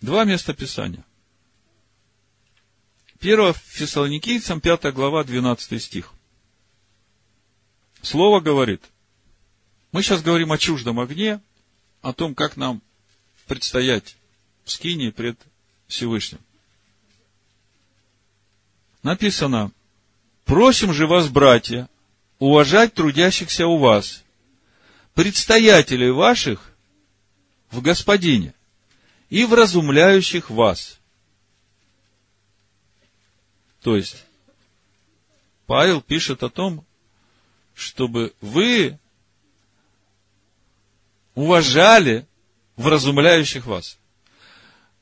Два места Писания. Первое Фессалоникийцам, 5 глава, 12 стих. Слово говорит, мы сейчас говорим о чуждом огне, о том, как нам предстоять в скине пред Всевышним. Написано, просим же вас, братья, уважать трудящихся у вас, предстоятелей ваших в Господине и вразумляющих вас. То есть, Павел пишет о том, чтобы вы уважали вразумляющих вас.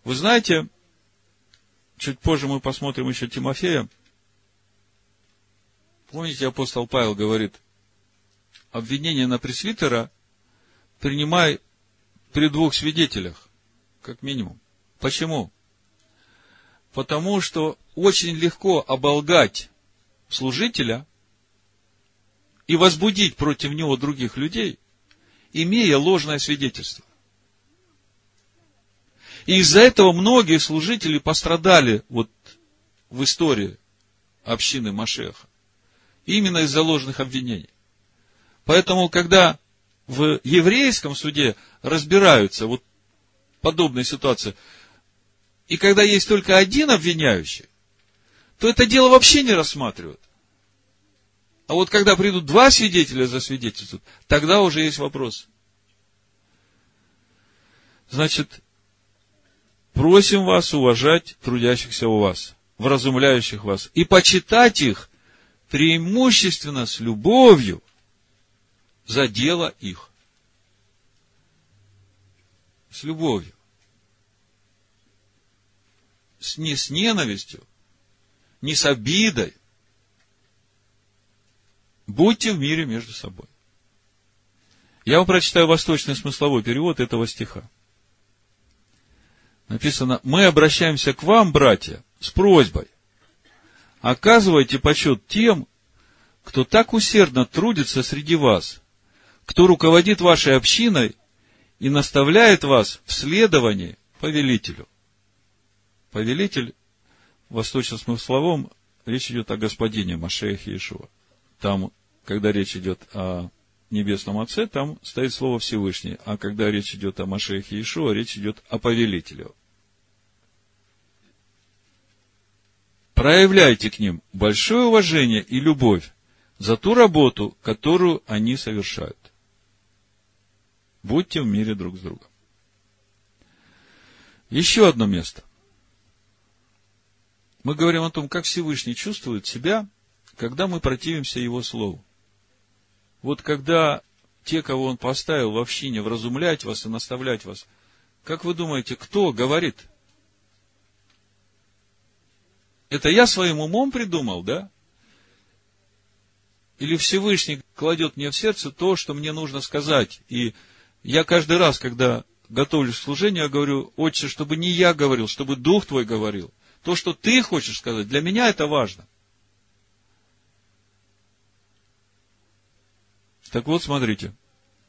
Вы знаете, чуть позже мы посмотрим еще Тимофея. Помните, апостол Павел говорит, обвинение на пресвитера принимай при двух свидетелях, как минимум. Почему? Потому что очень легко оболгать служителя и возбудить против него других людей, имея ложное свидетельство. И из-за этого многие служители пострадали вот в истории общины Машеха. Именно из-за ложных обвинений. Поэтому, когда в еврейском суде разбираются вот подобные ситуации, и когда есть только один обвиняющий, то это дело вообще не рассматривают. А вот когда придут два свидетеля за свидетельствуют, тогда уже есть вопрос. Значит, просим вас уважать трудящихся у вас, вразумляющих вас, и почитать их преимущественно с любовью, за дело их. С любовью. С, не с ненавистью, не с обидой. Будьте в мире между собой. Я вам прочитаю восточный смысловой перевод этого стиха. Написано, мы обращаемся к вам, братья, с просьбой. Оказывайте почет тем, кто так усердно трудится среди вас, кто руководит вашей общиной и наставляет вас в следовании повелителю. Повелитель, восточно смысловом, речь идет о господине Машеях Иешуа. Там, когда речь идет о Небесном Отце, там стоит слово Всевышний. А когда речь идет о Машеях Иешуа, речь идет о повелителе. Проявляйте к ним большое уважение и любовь за ту работу, которую они совершают. Будьте в мире друг с другом. Еще одно место. Мы говорим о том, как Всевышний чувствует себя, когда мы противимся Его Слову. Вот когда те, кого Он поставил в общине, вразумлять вас и наставлять вас, как вы думаете, кто говорит? Это я своим умом придумал, да? Или Всевышний кладет мне в сердце то, что мне нужно сказать. И я каждый раз, когда готовлюсь к служению, я говорю, отче, чтобы не я говорил, чтобы Дух Твой говорил. То, что Ты хочешь сказать, для меня это важно. Так вот, смотрите.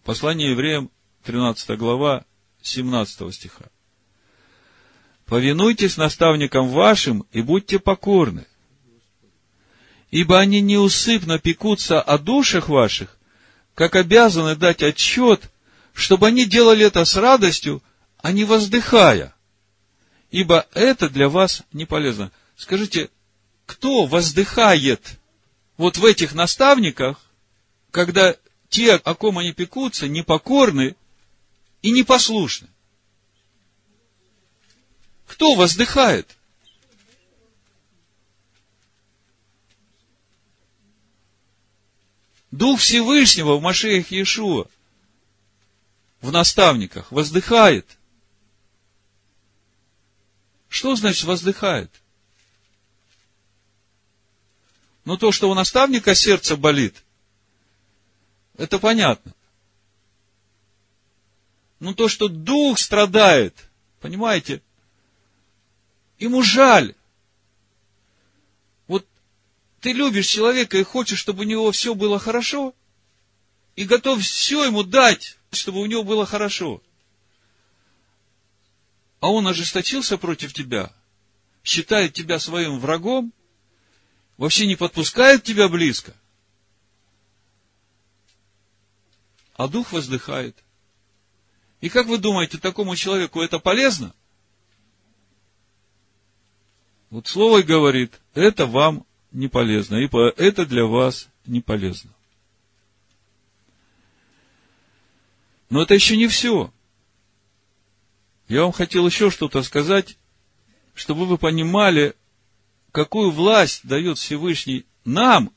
Послание евреям, 13 глава, 17 стиха. Повинуйтесь наставникам вашим и будьте покорны, ибо они неусыпно пекутся о душах ваших, как обязаны дать отчет, чтобы они делали это с радостью, а не воздыхая, ибо это для вас не полезно. Скажите, кто воздыхает вот в этих наставниках, когда те, о ком они пекутся, непокорны и непослушны. Кто воздыхает? Дух Всевышнего в Машеях Иешуа, в наставниках, воздыхает. Что значит воздыхает? Ну, то, что у наставника сердце болит, это понятно. Но то, что дух страдает, понимаете, ему жаль. Вот ты любишь человека и хочешь, чтобы у него все было хорошо, и готов все ему дать, чтобы у него было хорошо. А он ожесточился против тебя, считает тебя своим врагом, вообще не подпускает тебя близко – а дух воздыхает. И как вы думаете, такому человеку это полезно? Вот слово говорит, это вам не полезно, ибо это для вас не полезно. Но это еще не все. Я вам хотел еще что-то сказать, чтобы вы понимали, какую власть дает Всевышний нам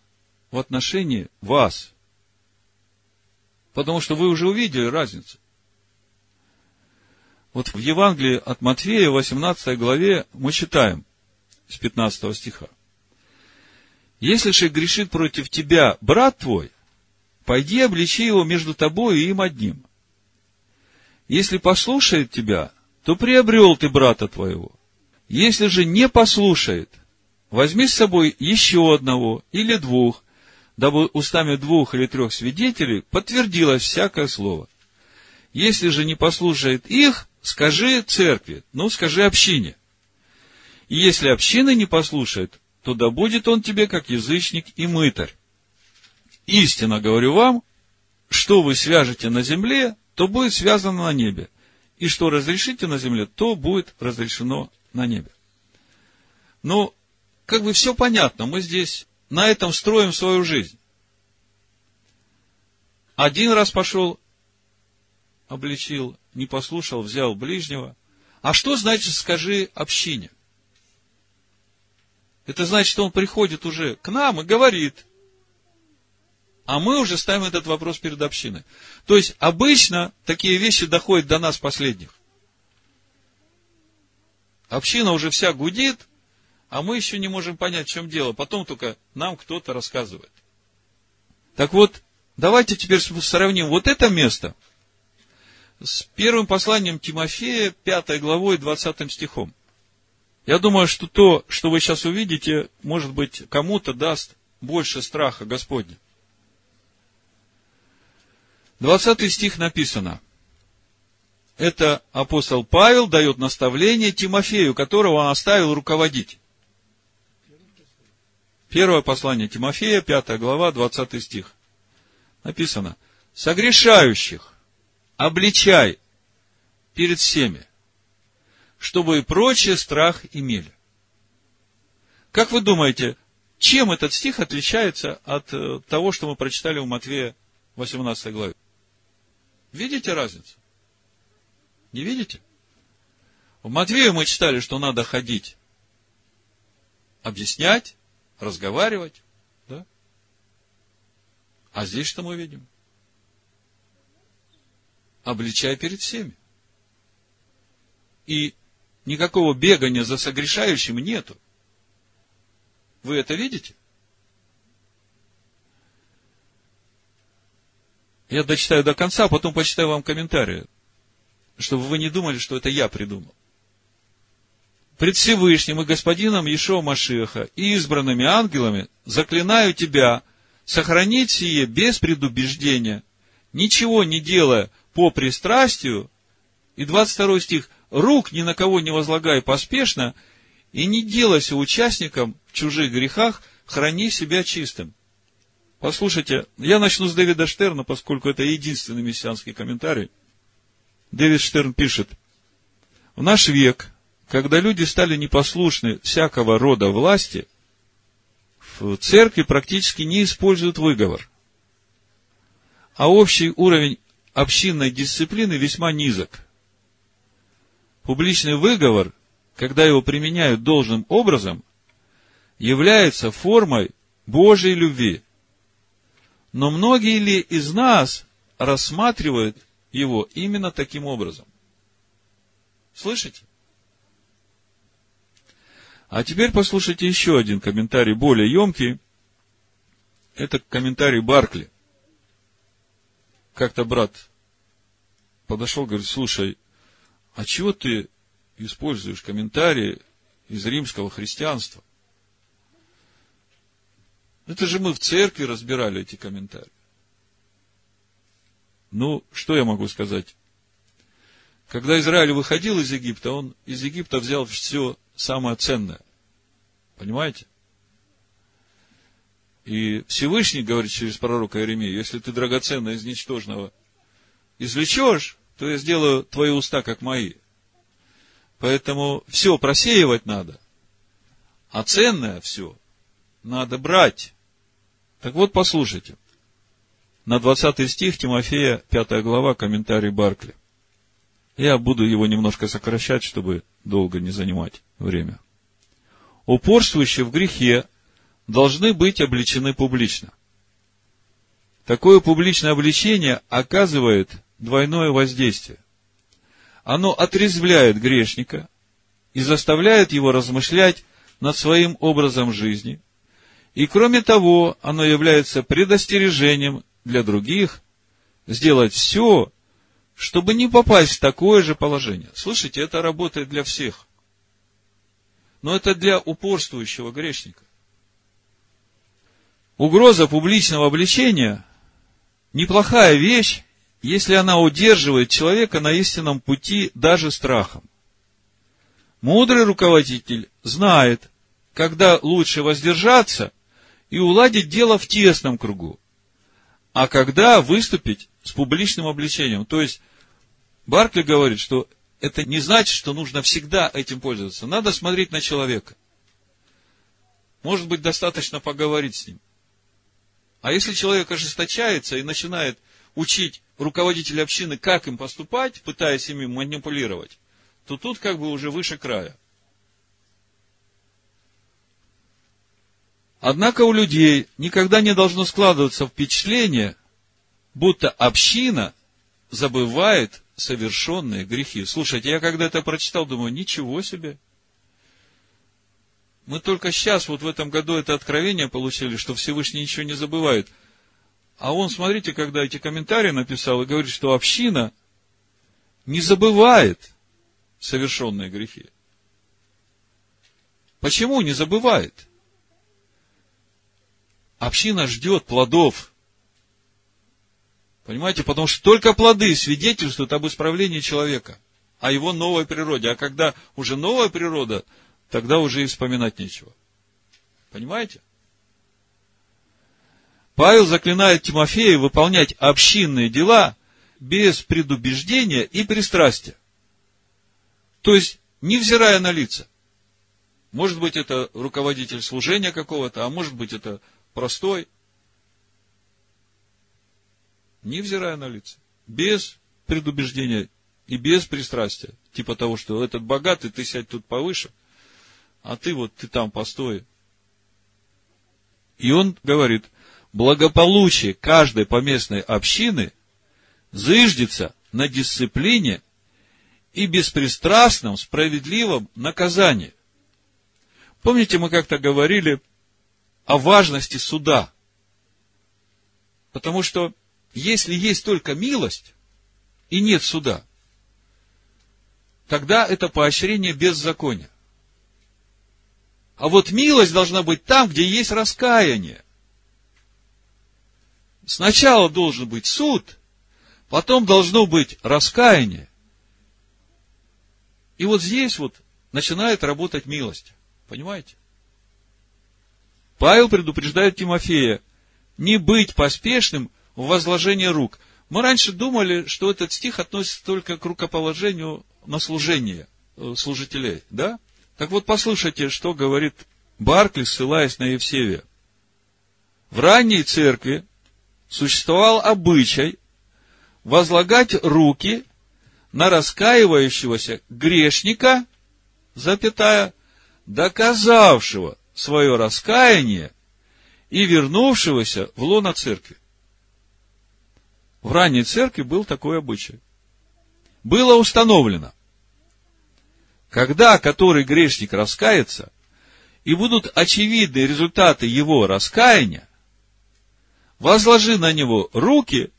в отношении вас. Потому что вы уже увидели разницу. Вот в Евангелии от Матфея, 18 главе, мы читаем с 15 стиха. Если же грешит против тебя брат твой, пойди обличи его между тобой и им одним. Если послушает тебя, то приобрел ты брата твоего. Если же не послушает, возьми с собой еще одного или двух, дабы устами двух или трех свидетелей подтвердилось всякое слово. Если же не послушает их, скажи церкви, ну, скажи общине. И если община не послушает, то да будет он тебе как язычник и мытарь. Истинно говорю вам, что вы свяжете на земле, то будет связано на небе. И что разрешите на земле, то будет разрешено на небе. Ну, как бы все понятно, мы здесь на этом строим свою жизнь. Один раз пошел, обличил, не послушал, взял ближнего. А что значит, скажи общине? Это значит, что он приходит уже к нам и говорит. А мы уже ставим этот вопрос перед общиной. То есть, обычно такие вещи доходят до нас последних. Община уже вся гудит, а мы еще не можем понять, в чем дело. Потом только нам кто-то рассказывает. Так вот, давайте теперь сравним вот это место с первым посланием Тимофея, 5 главой, 20 стихом. Я думаю, что то, что вы сейчас увидите, может быть, кому-то даст больше страха Господня. 20 стих написано. Это апостол Павел дает наставление Тимофею, которого он оставил руководить. Первое послание Тимофея, 5 глава, 20 стих. Написано. Согрешающих обличай перед всеми, чтобы и прочие страх имели. Как вы думаете, чем этот стих отличается от э, того, что мы прочитали у Матвея 18 главе? Видите разницу? Не видите? В Матвею мы читали, что надо ходить, объяснять, разговаривать, да? А здесь что мы видим? Обличай перед всеми. И никакого бегания за согрешающим нету. Вы это видите? Я дочитаю до конца, а потом почитаю вам комментарии, чтобы вы не думали, что это я придумал. Пред Всевышним и Господином Ешо Машеха и избранными ангелами заклинаю тебя сохранить сие без предубеждения, ничего не делая по пристрастию. И 22 стих. Рук ни на кого не возлагай поспешно, и не делайся участником в чужих грехах, храни себя чистым. Послушайте, я начну с Дэвида Штерна, поскольку это единственный мессианский комментарий. Дэвид Штерн пишет, в наш век, когда люди стали непослушны всякого рода власти, в церкви практически не используют выговор. А общий уровень общинной дисциплины весьма низок. Публичный выговор, когда его применяют должным образом, является формой Божьей любви – но многие ли из нас рассматривают его именно таким образом? Слышите? А теперь послушайте еще один комментарий, более емкий. Это комментарий Баркли. Как-то брат подошел, говорит, слушай, а чего ты используешь комментарии из римского христианства? Это же мы в церкви разбирали эти комментарии. Ну, что я могу сказать? Когда Израиль выходил из Египта, он из Египта взял все самое ценное. Понимаете? И Всевышний говорит через пророка Иеремию, если ты драгоценное из ничтожного извлечешь, то я сделаю твои уста, как мои. Поэтому все просеивать надо, а ценное все надо брать. Так вот, послушайте. На 20 стих Тимофея, 5 глава, комментарий Баркли. Я буду его немножко сокращать, чтобы долго не занимать время. Упорствующие в грехе должны быть обличены публично. Такое публичное обличение оказывает двойное воздействие. Оно отрезвляет грешника и заставляет его размышлять над своим образом жизни – и кроме того, оно является предостережением для других сделать все, чтобы не попасть в такое же положение. Слышите, это работает для всех. Но это для упорствующего грешника. Угроза публичного обличения – неплохая вещь, если она удерживает человека на истинном пути даже страхом. Мудрый руководитель знает, когда лучше воздержаться – и уладить дело в тесном кругу. А когда выступить с публичным обличением? То есть, Баркли говорит, что это не значит, что нужно всегда этим пользоваться. Надо смотреть на человека. Может быть, достаточно поговорить с ним. А если человек ожесточается и начинает учить руководителя общины, как им поступать, пытаясь ими манипулировать, то тут как бы уже выше края. Однако у людей никогда не должно складываться впечатление, будто община забывает совершенные грехи. Слушайте, я когда это прочитал, думаю, ничего себе. Мы только сейчас, вот в этом году, это откровение получили, что Всевышний ничего не забывает. А он, смотрите, когда эти комментарии написал и говорит, что община не забывает совершенные грехи. Почему не забывает? Община ждет плодов. Понимаете, потому что только плоды свидетельствуют об исправлении человека, о его новой природе. А когда уже новая природа, тогда уже и вспоминать нечего. Понимаете? Павел заклинает Тимофея выполнять общинные дела без предубеждения и пристрастия. То есть, невзирая на лица. Может быть, это руководитель служения какого-то, а может быть, это простой. Невзирая на лица. Без предубеждения и без пристрастия. Типа того, что этот богатый, ты сядь тут повыше, а ты вот, ты там постой. И он говорит – благополучие каждой поместной общины зыждется на дисциплине и беспристрастном, справедливом наказании. Помните, мы как-то говорили о важности суда. Потому что если есть только милость и нет суда, тогда это поощрение беззакония. А вот милость должна быть там, где есть раскаяние. Сначала должен быть суд, потом должно быть раскаяние. И вот здесь вот начинает работать милость. Понимаете? Павел предупреждает Тимофея не быть поспешным в возложении рук. Мы раньше думали, что этот стих относится только к рукоположению на служение э, служителей, да? Так вот, послушайте, что говорит Баркли, ссылаясь на Евсевия. В ранней церкви существовал обычай возлагать руки на раскаивающегося грешника, запятая, доказавшего свое раскаяние и вернувшегося в лоно церкви. В ранней церкви был такой обычай. Было установлено, когда который грешник раскается, и будут очевидны результаты его раскаяния, возложи на него руки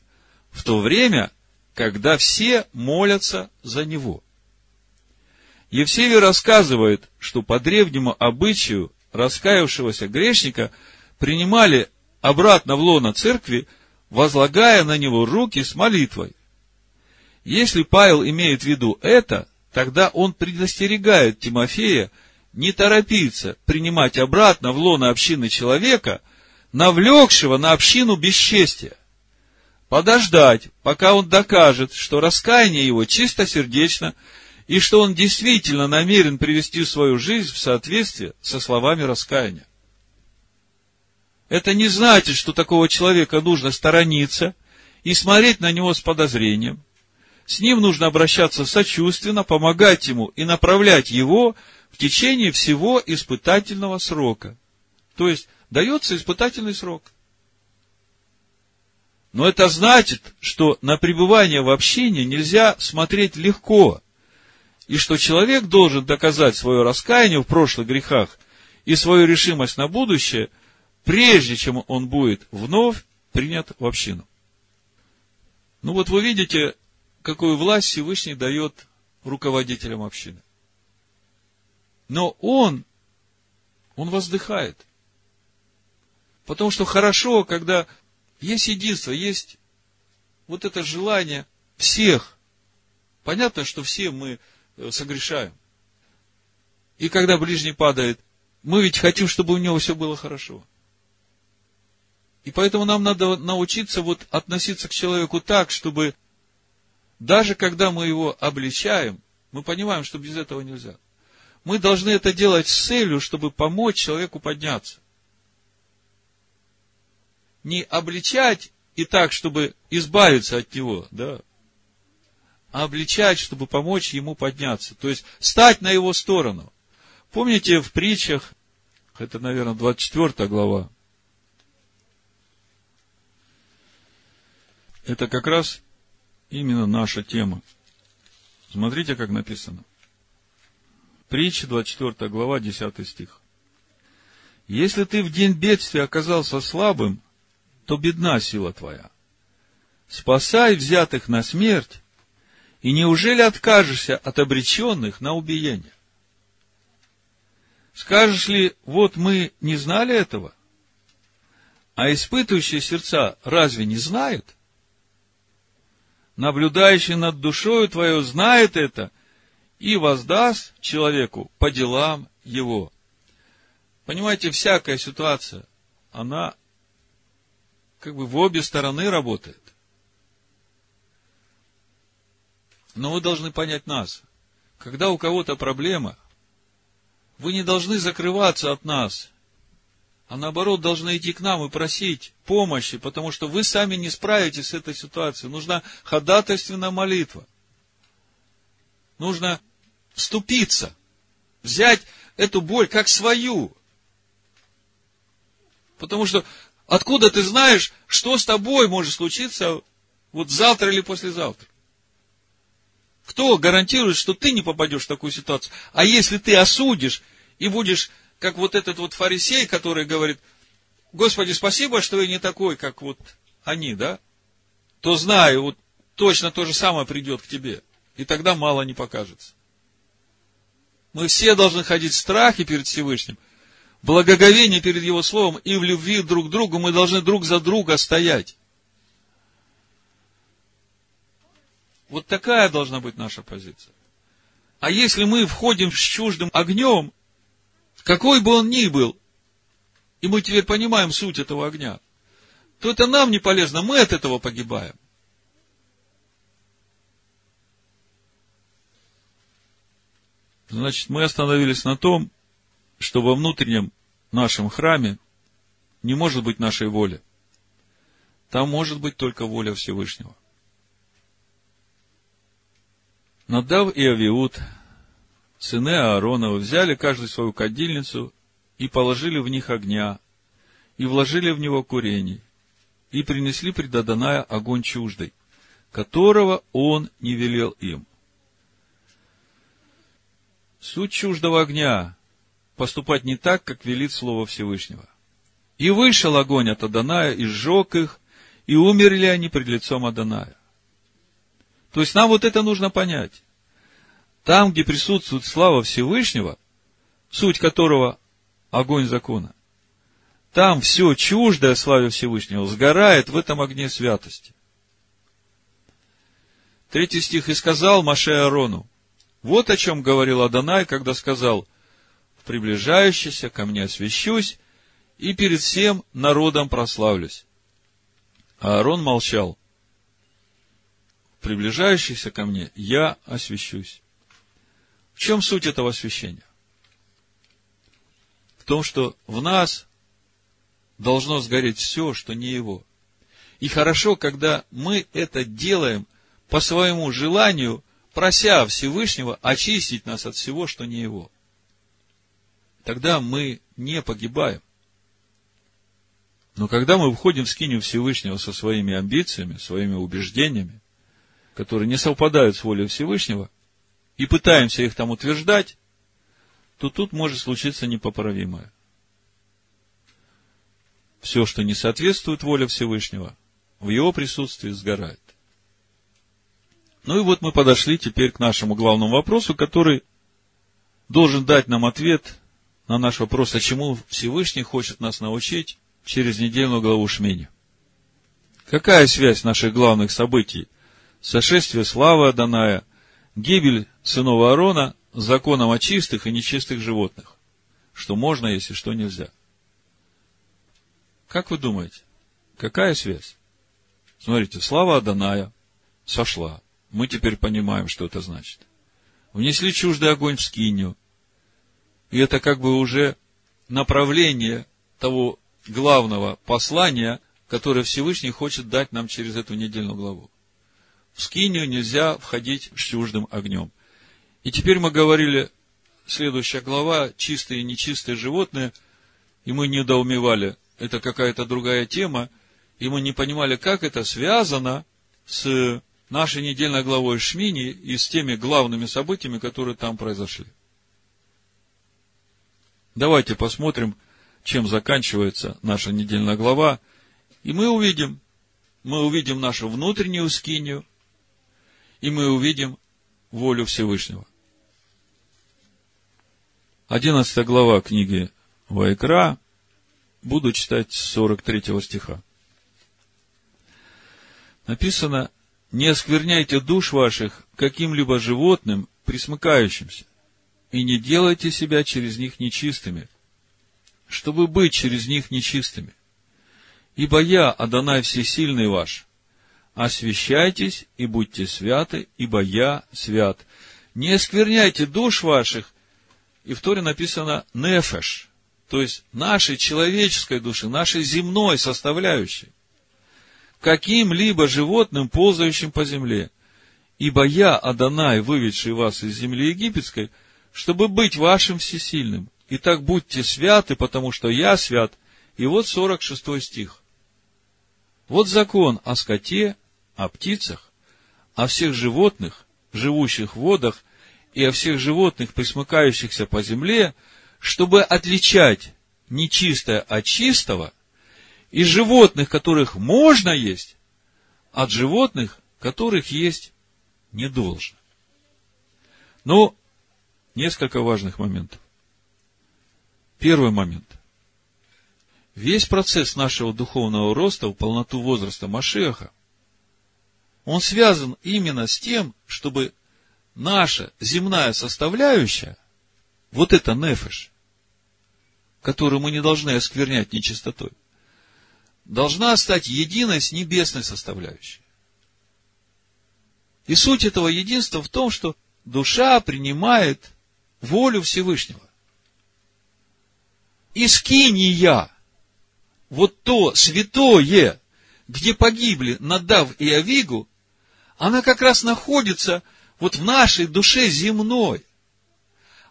в то время, когда все молятся за него. Евсевий рассказывает, что по древнему обычаю раскаявшегося грешника принимали обратно в лоно церкви, возлагая на него руки с молитвой. Если Павел имеет в виду это, тогда он предостерегает Тимофея не торопиться принимать обратно в лоно общины человека – навлекшего на общину бесчестия. Подождать, пока он докажет, что раскаяние его чистосердечно, и что он действительно намерен привести свою жизнь в соответствие со словами раскаяния. Это не значит, что такого человека нужно сторониться и смотреть на него с подозрением. С ним нужно обращаться сочувственно, помогать ему и направлять его в течение всего испытательного срока. То есть, дается испытательный срок. Но это значит, что на пребывание в общине нельзя смотреть легко, и что человек должен доказать свое раскаяние в прошлых грехах и свою решимость на будущее, прежде чем он будет вновь принят в общину. Ну вот вы видите, какую власть Всевышний дает руководителям общины. Но он, он воздыхает – Потому что хорошо, когда есть единство, есть вот это желание всех. Понятно, что все мы согрешаем. И когда ближний падает, мы ведь хотим, чтобы у него все было хорошо. И поэтому нам надо научиться вот относиться к человеку так, чтобы даже когда мы его обличаем, мы понимаем, что без этого нельзя. Мы должны это делать с целью, чтобы помочь человеку подняться не обличать и так, чтобы избавиться от него, да, а обличать, чтобы помочь ему подняться. То есть, стать на его сторону. Помните в притчах, это, наверное, 24 глава, это как раз именно наша тема. Смотрите, как написано. Притча, 24 глава, 10 стих. Если ты в день бедствия оказался слабым, то бедна сила твоя. Спасай взятых на смерть И неужели откажешься от обреченных на убиение? Скажешь ли, вот мы не знали этого? А испытывающие сердца разве не знают? Наблюдающий над душою твою знает это и воздаст человеку по делам его. Понимаете, всякая ситуация, она как бы в обе стороны работает. Но вы должны понять нас. Когда у кого-то проблема, вы не должны закрываться от нас, а наоборот должны идти к нам и просить помощи, потому что вы сами не справитесь с этой ситуацией. Нужна ходатайственная молитва. Нужно вступиться, взять эту боль как свою. Потому что откуда ты знаешь, что с тобой может случиться вот завтра или послезавтра? Кто гарантирует, что ты не попадешь в такую ситуацию? А если ты осудишь и будешь, как вот этот вот фарисей, который говорит, Господи, спасибо, что я не такой, как вот они, да? То знаю, вот точно то же самое придет к тебе. И тогда мало не покажется. Мы все должны ходить в страхе перед Всевышним – благоговение перед Его Словом и в любви друг к другу мы должны друг за друга стоять. Вот такая должна быть наша позиция. А если мы входим с чуждым огнем, какой бы он ни был, и мы теперь понимаем суть этого огня, то это нам не полезно, мы от этого погибаем. Значит, мы остановились на том, что во внутреннем нашем храме не может быть нашей воли. Там может быть только воля Всевышнего. Надав и Авиуд, сыны Ааронова, взяли каждый свою кадильницу и положили в них огня, и вложили в него курений, и принесли пред Адоная огонь чуждый, которого он не велел им. Суть чуждого огня поступать не так, как велит Слово Всевышнего. И вышел огонь от Аданая, и сжег их, и умерли они пред лицом Аданая. То есть нам вот это нужно понять. Там, где присутствует слава Всевышнего, суть которого огонь закона, там все чуждое славе Всевышнего сгорает в этом огне святости. Третий стих. «И сказал Маше Арону, вот о чем говорил Адонай, когда сказал, приближающийся ко мне освящусь, и перед всем народом прославлюсь. А Аарон молчал. Приближающийся ко мне я освящусь. В чем суть этого освящения? В том, что в нас должно сгореть все, что не его. И хорошо, когда мы это делаем по своему желанию, прося Всевышнего очистить нас от всего, что не его тогда мы не погибаем. Но когда мы входим в скинию Всевышнего со своими амбициями, своими убеждениями, которые не совпадают с волей Всевышнего, и пытаемся их там утверждать, то тут может случиться непоправимое. Все, что не соответствует воле Всевышнего, в его присутствии сгорает. Ну и вот мы подошли теперь к нашему главному вопросу, который должен дать нам ответ на наш вопрос, а чему Всевышний хочет нас научить через недельную главу Шмини. Какая связь наших главных событий? Сошествие славы Аданая, гибель сынов Аарона законом о чистых и нечистых животных. Что можно, если что нельзя. Как вы думаете, какая связь? Смотрите, слава Аданая сошла. Мы теперь понимаем, что это значит. Внесли чуждый огонь в скинию. И это как бы уже направление того главного послания, которое Всевышний хочет дать нам через эту недельную главу. В скинию нельзя входить чуждым огнем. И теперь мы говорили, следующая глава, чистые и нечистые животные, и мы недоумевали, это какая-то другая тема, и мы не понимали, как это связано с нашей недельной главой Шмини и с теми главными событиями, которые там произошли. Давайте посмотрим, чем заканчивается наша недельная глава, и мы увидим, мы увидим нашу внутреннюю скинию, и мы увидим волю Всевышнего. 11 глава книги Вайкра, буду читать с 43 стиха. Написано, не оскверняйте душ ваших каким-либо животным, присмыкающимся, и не делайте себя через них нечистыми, чтобы быть через них нечистыми. Ибо я, Адонай Всесильный ваш, освящайтесь и будьте святы, ибо я свят. Не оскверняйте душ ваших, и в Торе написано нефеш, то есть нашей человеческой души, нашей земной составляющей, каким-либо животным, ползающим по земле. Ибо я, Адонай, выведший вас из земли египетской, чтобы быть вашим всесильным. Итак, будьте святы, потому что я свят. И вот 46 стих. Вот закон о скоте, о птицах, о всех животных, живущих в водах, и о всех животных, присмыкающихся по земле, чтобы отличать нечистое от чистого, и животных, которых можно есть, от животных, которых есть не должно. Но несколько важных моментов. Первый момент. Весь процесс нашего духовного роста в полноту возраста Машеха, он связан именно с тем, чтобы наша земная составляющая, вот это нефеш, которую мы не должны осквернять нечистотой, должна стать единой с небесной составляющей. И суть этого единства в том, что душа принимает волю Всевышнего. Искиния, вот то святое, где погибли Надав и Авигу, она как раз находится вот в нашей душе земной.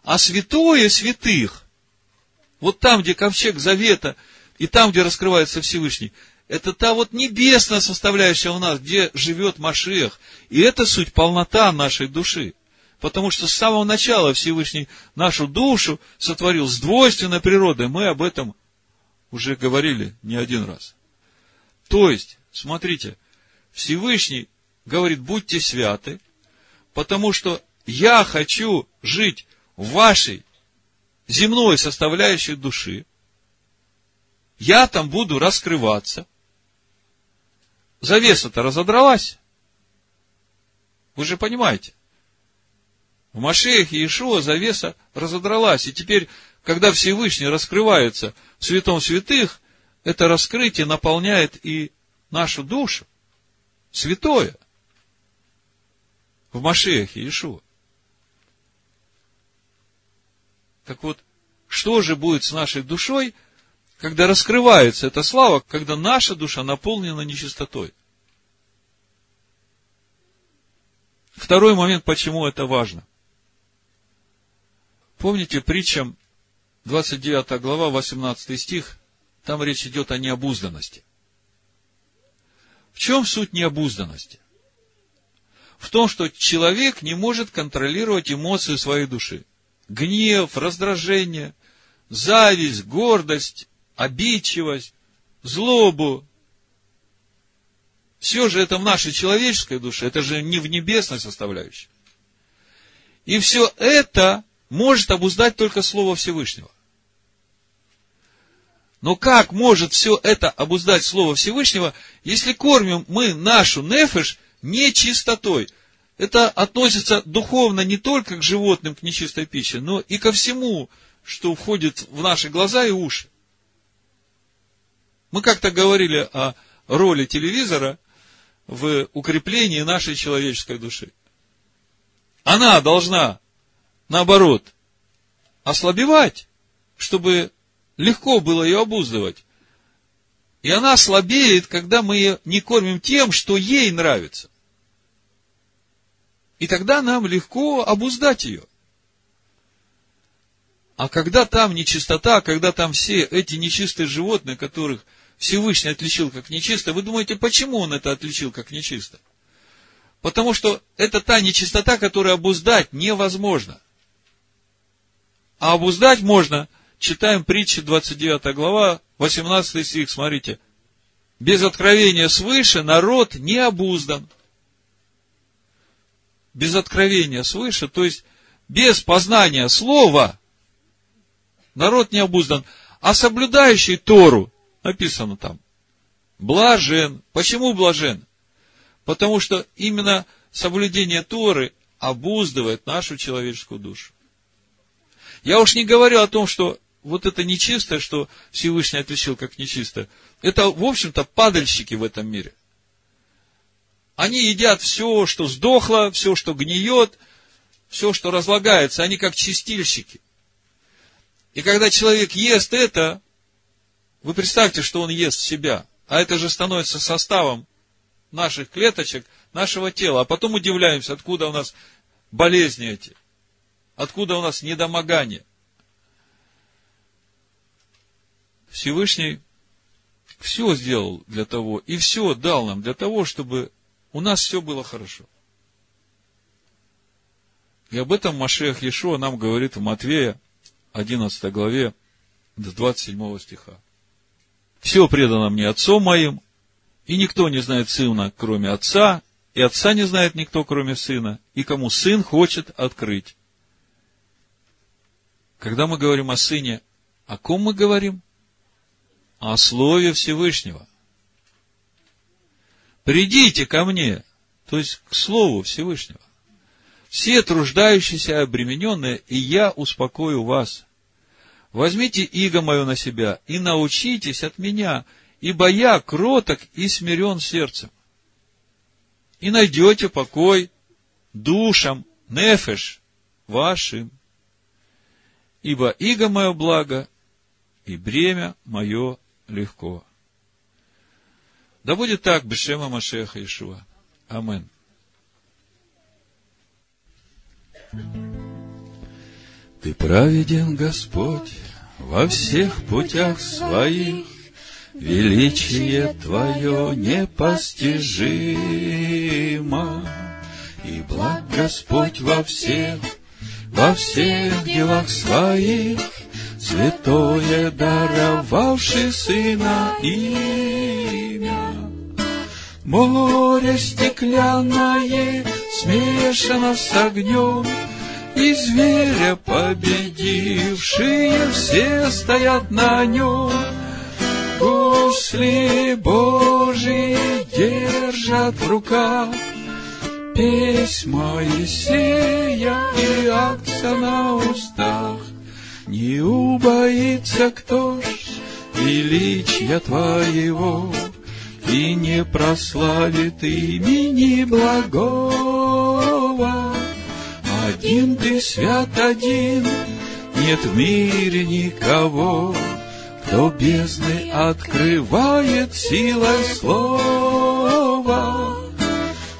А святое святых, вот там, где ковчег завета, и там, где раскрывается Всевышний, это та вот небесная составляющая у нас, где живет Машех. И это суть полнота нашей души. Потому что с самого начала Всевышний нашу душу сотворил с двойственной природой. Мы об этом уже говорили не один раз. То есть, смотрите, Всевышний говорит, будьте святы, потому что я хочу жить в вашей земной составляющей души. Я там буду раскрываться. Завеса-то разодралась. Вы же понимаете. В Машеях Иешуа завеса разодралась. И теперь, когда Всевышний раскрывается в святом святых, это раскрытие наполняет и нашу душу. Святое в Машеях Иешуа. Так вот, что же будет с нашей душой, когда раскрывается эта слава, когда наша душа наполнена нечистотой? Второй момент, почему это важно. Помните притчам 29 глава, 18 стих, там речь идет о необузданности. В чем суть необузданности? В том, что человек не может контролировать эмоции своей души. Гнев, раздражение, зависть, гордость, обидчивость, злобу. Все же это в нашей человеческой душе, это же не в небесной составляющей. И все это может обуздать только Слово Всевышнего. Но как может все это обуздать Слово Всевышнего, если кормим мы нашу нефиш нечистотой. Это относится духовно не только к животным, к нечистой пище, но и ко всему, что входит в наши глаза и уши. Мы как-то говорили о роли телевизора в укреплении нашей человеческой души. Она должна, наоборот, ослабевать, чтобы легко было ее обуздывать. И она слабеет, когда мы ее не кормим тем, что ей нравится. И тогда нам легко обуздать ее. А когда там нечистота, когда там все эти нечистые животные, которых Всевышний отличил как нечисто, вы думаете, почему он это отличил как нечисто? Потому что это та нечистота, которую обуздать невозможно. А обуздать можно, читаем притчи 29 глава, 18 стих, смотрите. Без откровения свыше народ не обуздан. Без откровения свыше, то есть без познания слова, народ не обуздан, а соблюдающий Тору, написано там, блажен. Почему блажен? Потому что именно соблюдение Торы обуздывает нашу человеческую душу. Я уж не говорю о том, что вот это нечистое, что Всевышний отличил как нечистое, это, в общем-то, падальщики в этом мире. Они едят все, что сдохло, все, что гниет, все, что разлагается. Они как чистильщики. И когда человек ест это, вы представьте, что он ест себя. А это же становится составом наших клеточек, нашего тела. А потом удивляемся, откуда у нас болезни эти. Откуда у нас недомогание. Всевышний все сделал для того, и все дал нам для того, чтобы у нас все было хорошо. И об этом Машех Ешуа нам говорит в Матвея, 11 главе, до 27 стиха. Все предано мне отцом моим, и никто не знает сына, кроме отца, и отца не знает никто, кроме сына, и кому сын хочет открыть. Когда мы говорим о сыне, о ком мы говорим? О слове Всевышнего. Придите ко мне, то есть к Слову Всевышнего. Все труждающиеся и обремененные, и я успокою вас. Возьмите иго мое на себя и научитесь от меня, ибо я кроток и смирен сердцем. И найдете покой душам, нефеш вашим. Ибо иго мое благо, и бремя мое легко. Да будет так, Бешема Машеха Ишуа. Амин. Ты праведен, Господь, во всех путях своих, Величие Твое непостижимо, И благ Господь во всех, во всех делах своих, Святое даровавший Сына имя. Море стеклянное смешано с огнем, И зверя победившие все стоят на нем. Гусли Божьи держат в руках, Письма Моисея и акция на устах. Не убоится кто ж величия Твоего, И не прославит имени благого. Один Ты свят один, нет в мире никого, Кто бездны открывает силой слова.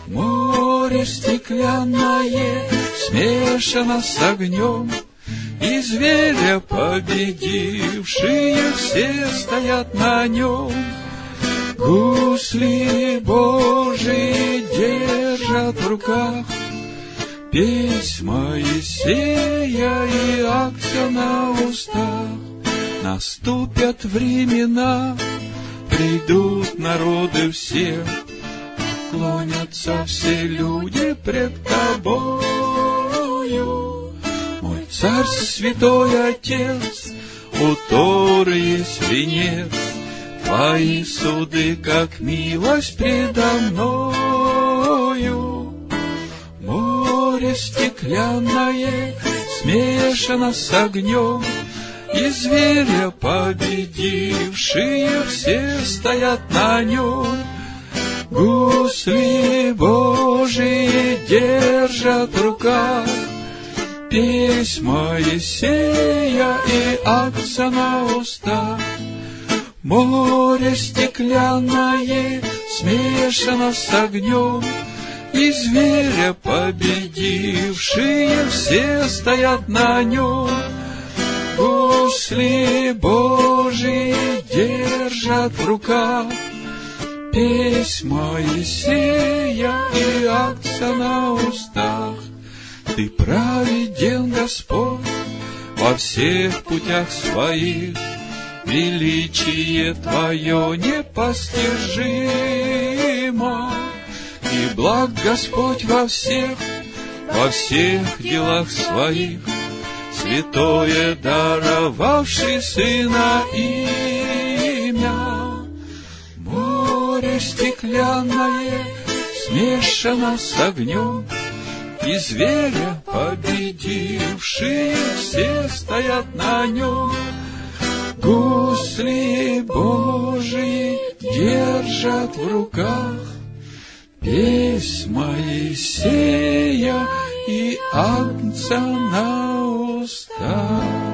Море стеклянное смешано с огнем — и зверя победившие все стоят на нем. Гусли Божии держат в руках, Письма Моисея и акция на устах. Наступят времена, придут народы все, Клонятся все люди пред тобою. Царь святой Отец, у Торы есть венец, Твои суды, как милость предо мною. Море стеклянное смешано с огнем, И зверя победившие все стоят на нем. Гусли Божии держат в руках, Письма Моисея и акция на устах. Море стеклянное смешано с огнем, И зверя победившие все стоят на нем. Гусли Божьи держат в руках, Письма Моисея и акция на устах. Ты праведен, Господь, во всех путях своих, Величие Твое непостижимо, И благ Господь во всех, во всех делах своих, святое даровавший сына имя. Море стеклянное смешано с огнем, и зверя победившие все стоят на нем. Гусли Божии держат в руках Песнь Моисея и Агнца на устах.